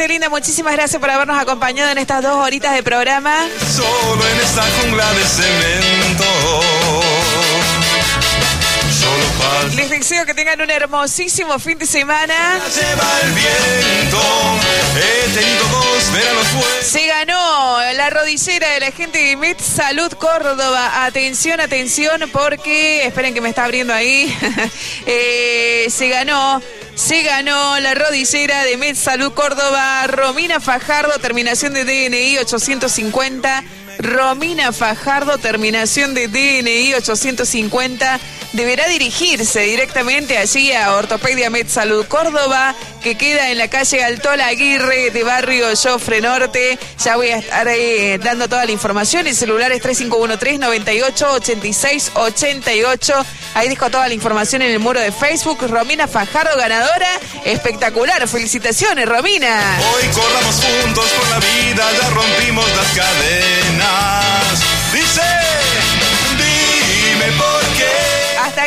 linda. Muchísimas gracias por habernos acompañado en estas dos horitas de programa. Solo en esta jungla de cemento. Solo Les deseo que tengan un hermosísimo fin de semana. Lleva el viento, he tenido dos veranos fuertes. Se ganó la rodillera de la gente de Med Salud Córdoba. Atención, atención, porque esperen que me está abriendo ahí. Eh, se ganó. Se ganó la rodillera de Med Salud Córdoba. Romina Fajardo, terminación de DNI 850. Romina Fajardo, terminación de DNI 850, deberá dirigirse directamente allí a Ortopedia Med Salud Córdoba, que queda en la calle Altola Aguirre de barrio Jofre Norte. Ya voy a estar eh, dando toda la información. El celular es 3513 98 86 88. Ahí dejo toda la información en el muro de Facebook. Romina Fajardo, ganadora. Espectacular. Felicitaciones, Romina. Hoy corramos juntos por la vida, ya rompimos las cadenas. Dice,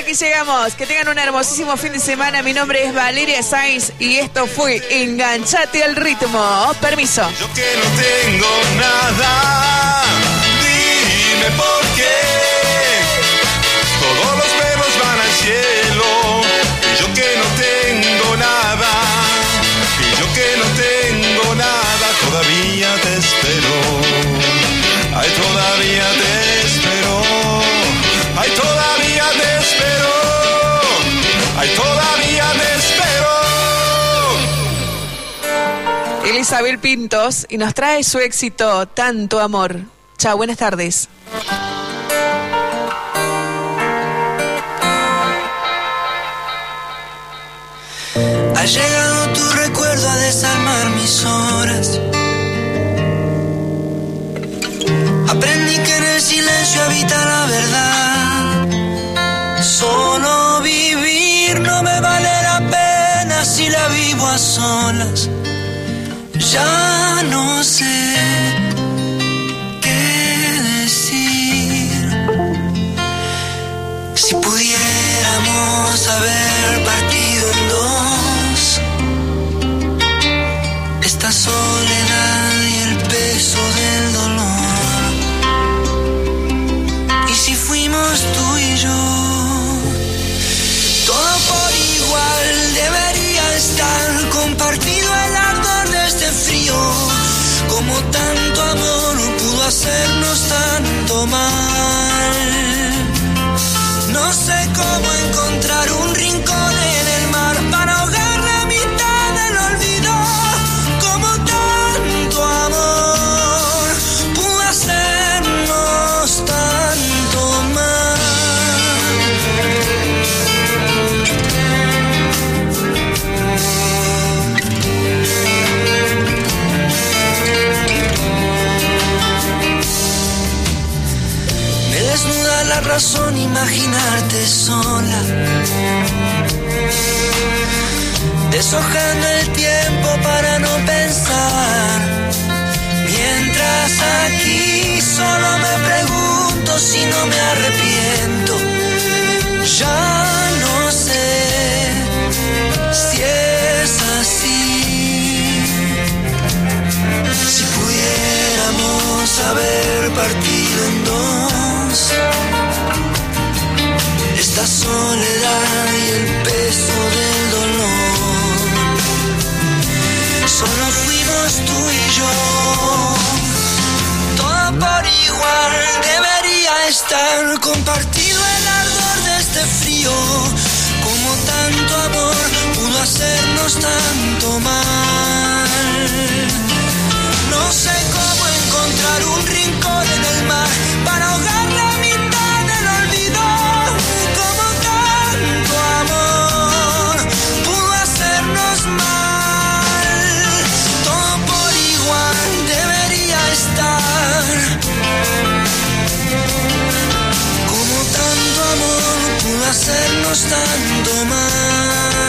aquí llegamos. Que tengan un hermosísimo fin de semana. Mi nombre es Valeria Sainz y esto fue Enganchate al ritmo. Permiso. Yo que no tengo nada, dime por qué. Todos los perros van al cielo y yo que no tengo nada, y yo que no tengo nada, todavía te espero. Ay, todavía te Isabel Pintos y nos trae su éxito Tanto Amor. Chao, buenas tardes. Ha llegado tu recuerdo a desarmar mis horas. Aprendí que en el silencio habita la verdad. Solo vivir no me vale la pena si la vivo a solas. Ya no sé qué decir. Si pudiéramos haber partido tanto amor pudo hacernos tanto mal. No sé cómo encontrar un razón imaginarte sola. Deshojando el tiempo para no pensar. Mientras aquí solo me pregunto si no me arrepiento. Ya no sé si es así. Si pudiéramos haber partido en dos, esta soledad y el peso del dolor. Solo fuimos tú y yo, todo por igual debería estar compartido el ardor de este frío. Como tanto amor pudo hacernos tanto mal. No sé cómo encontrar un rincón en el mar costando más.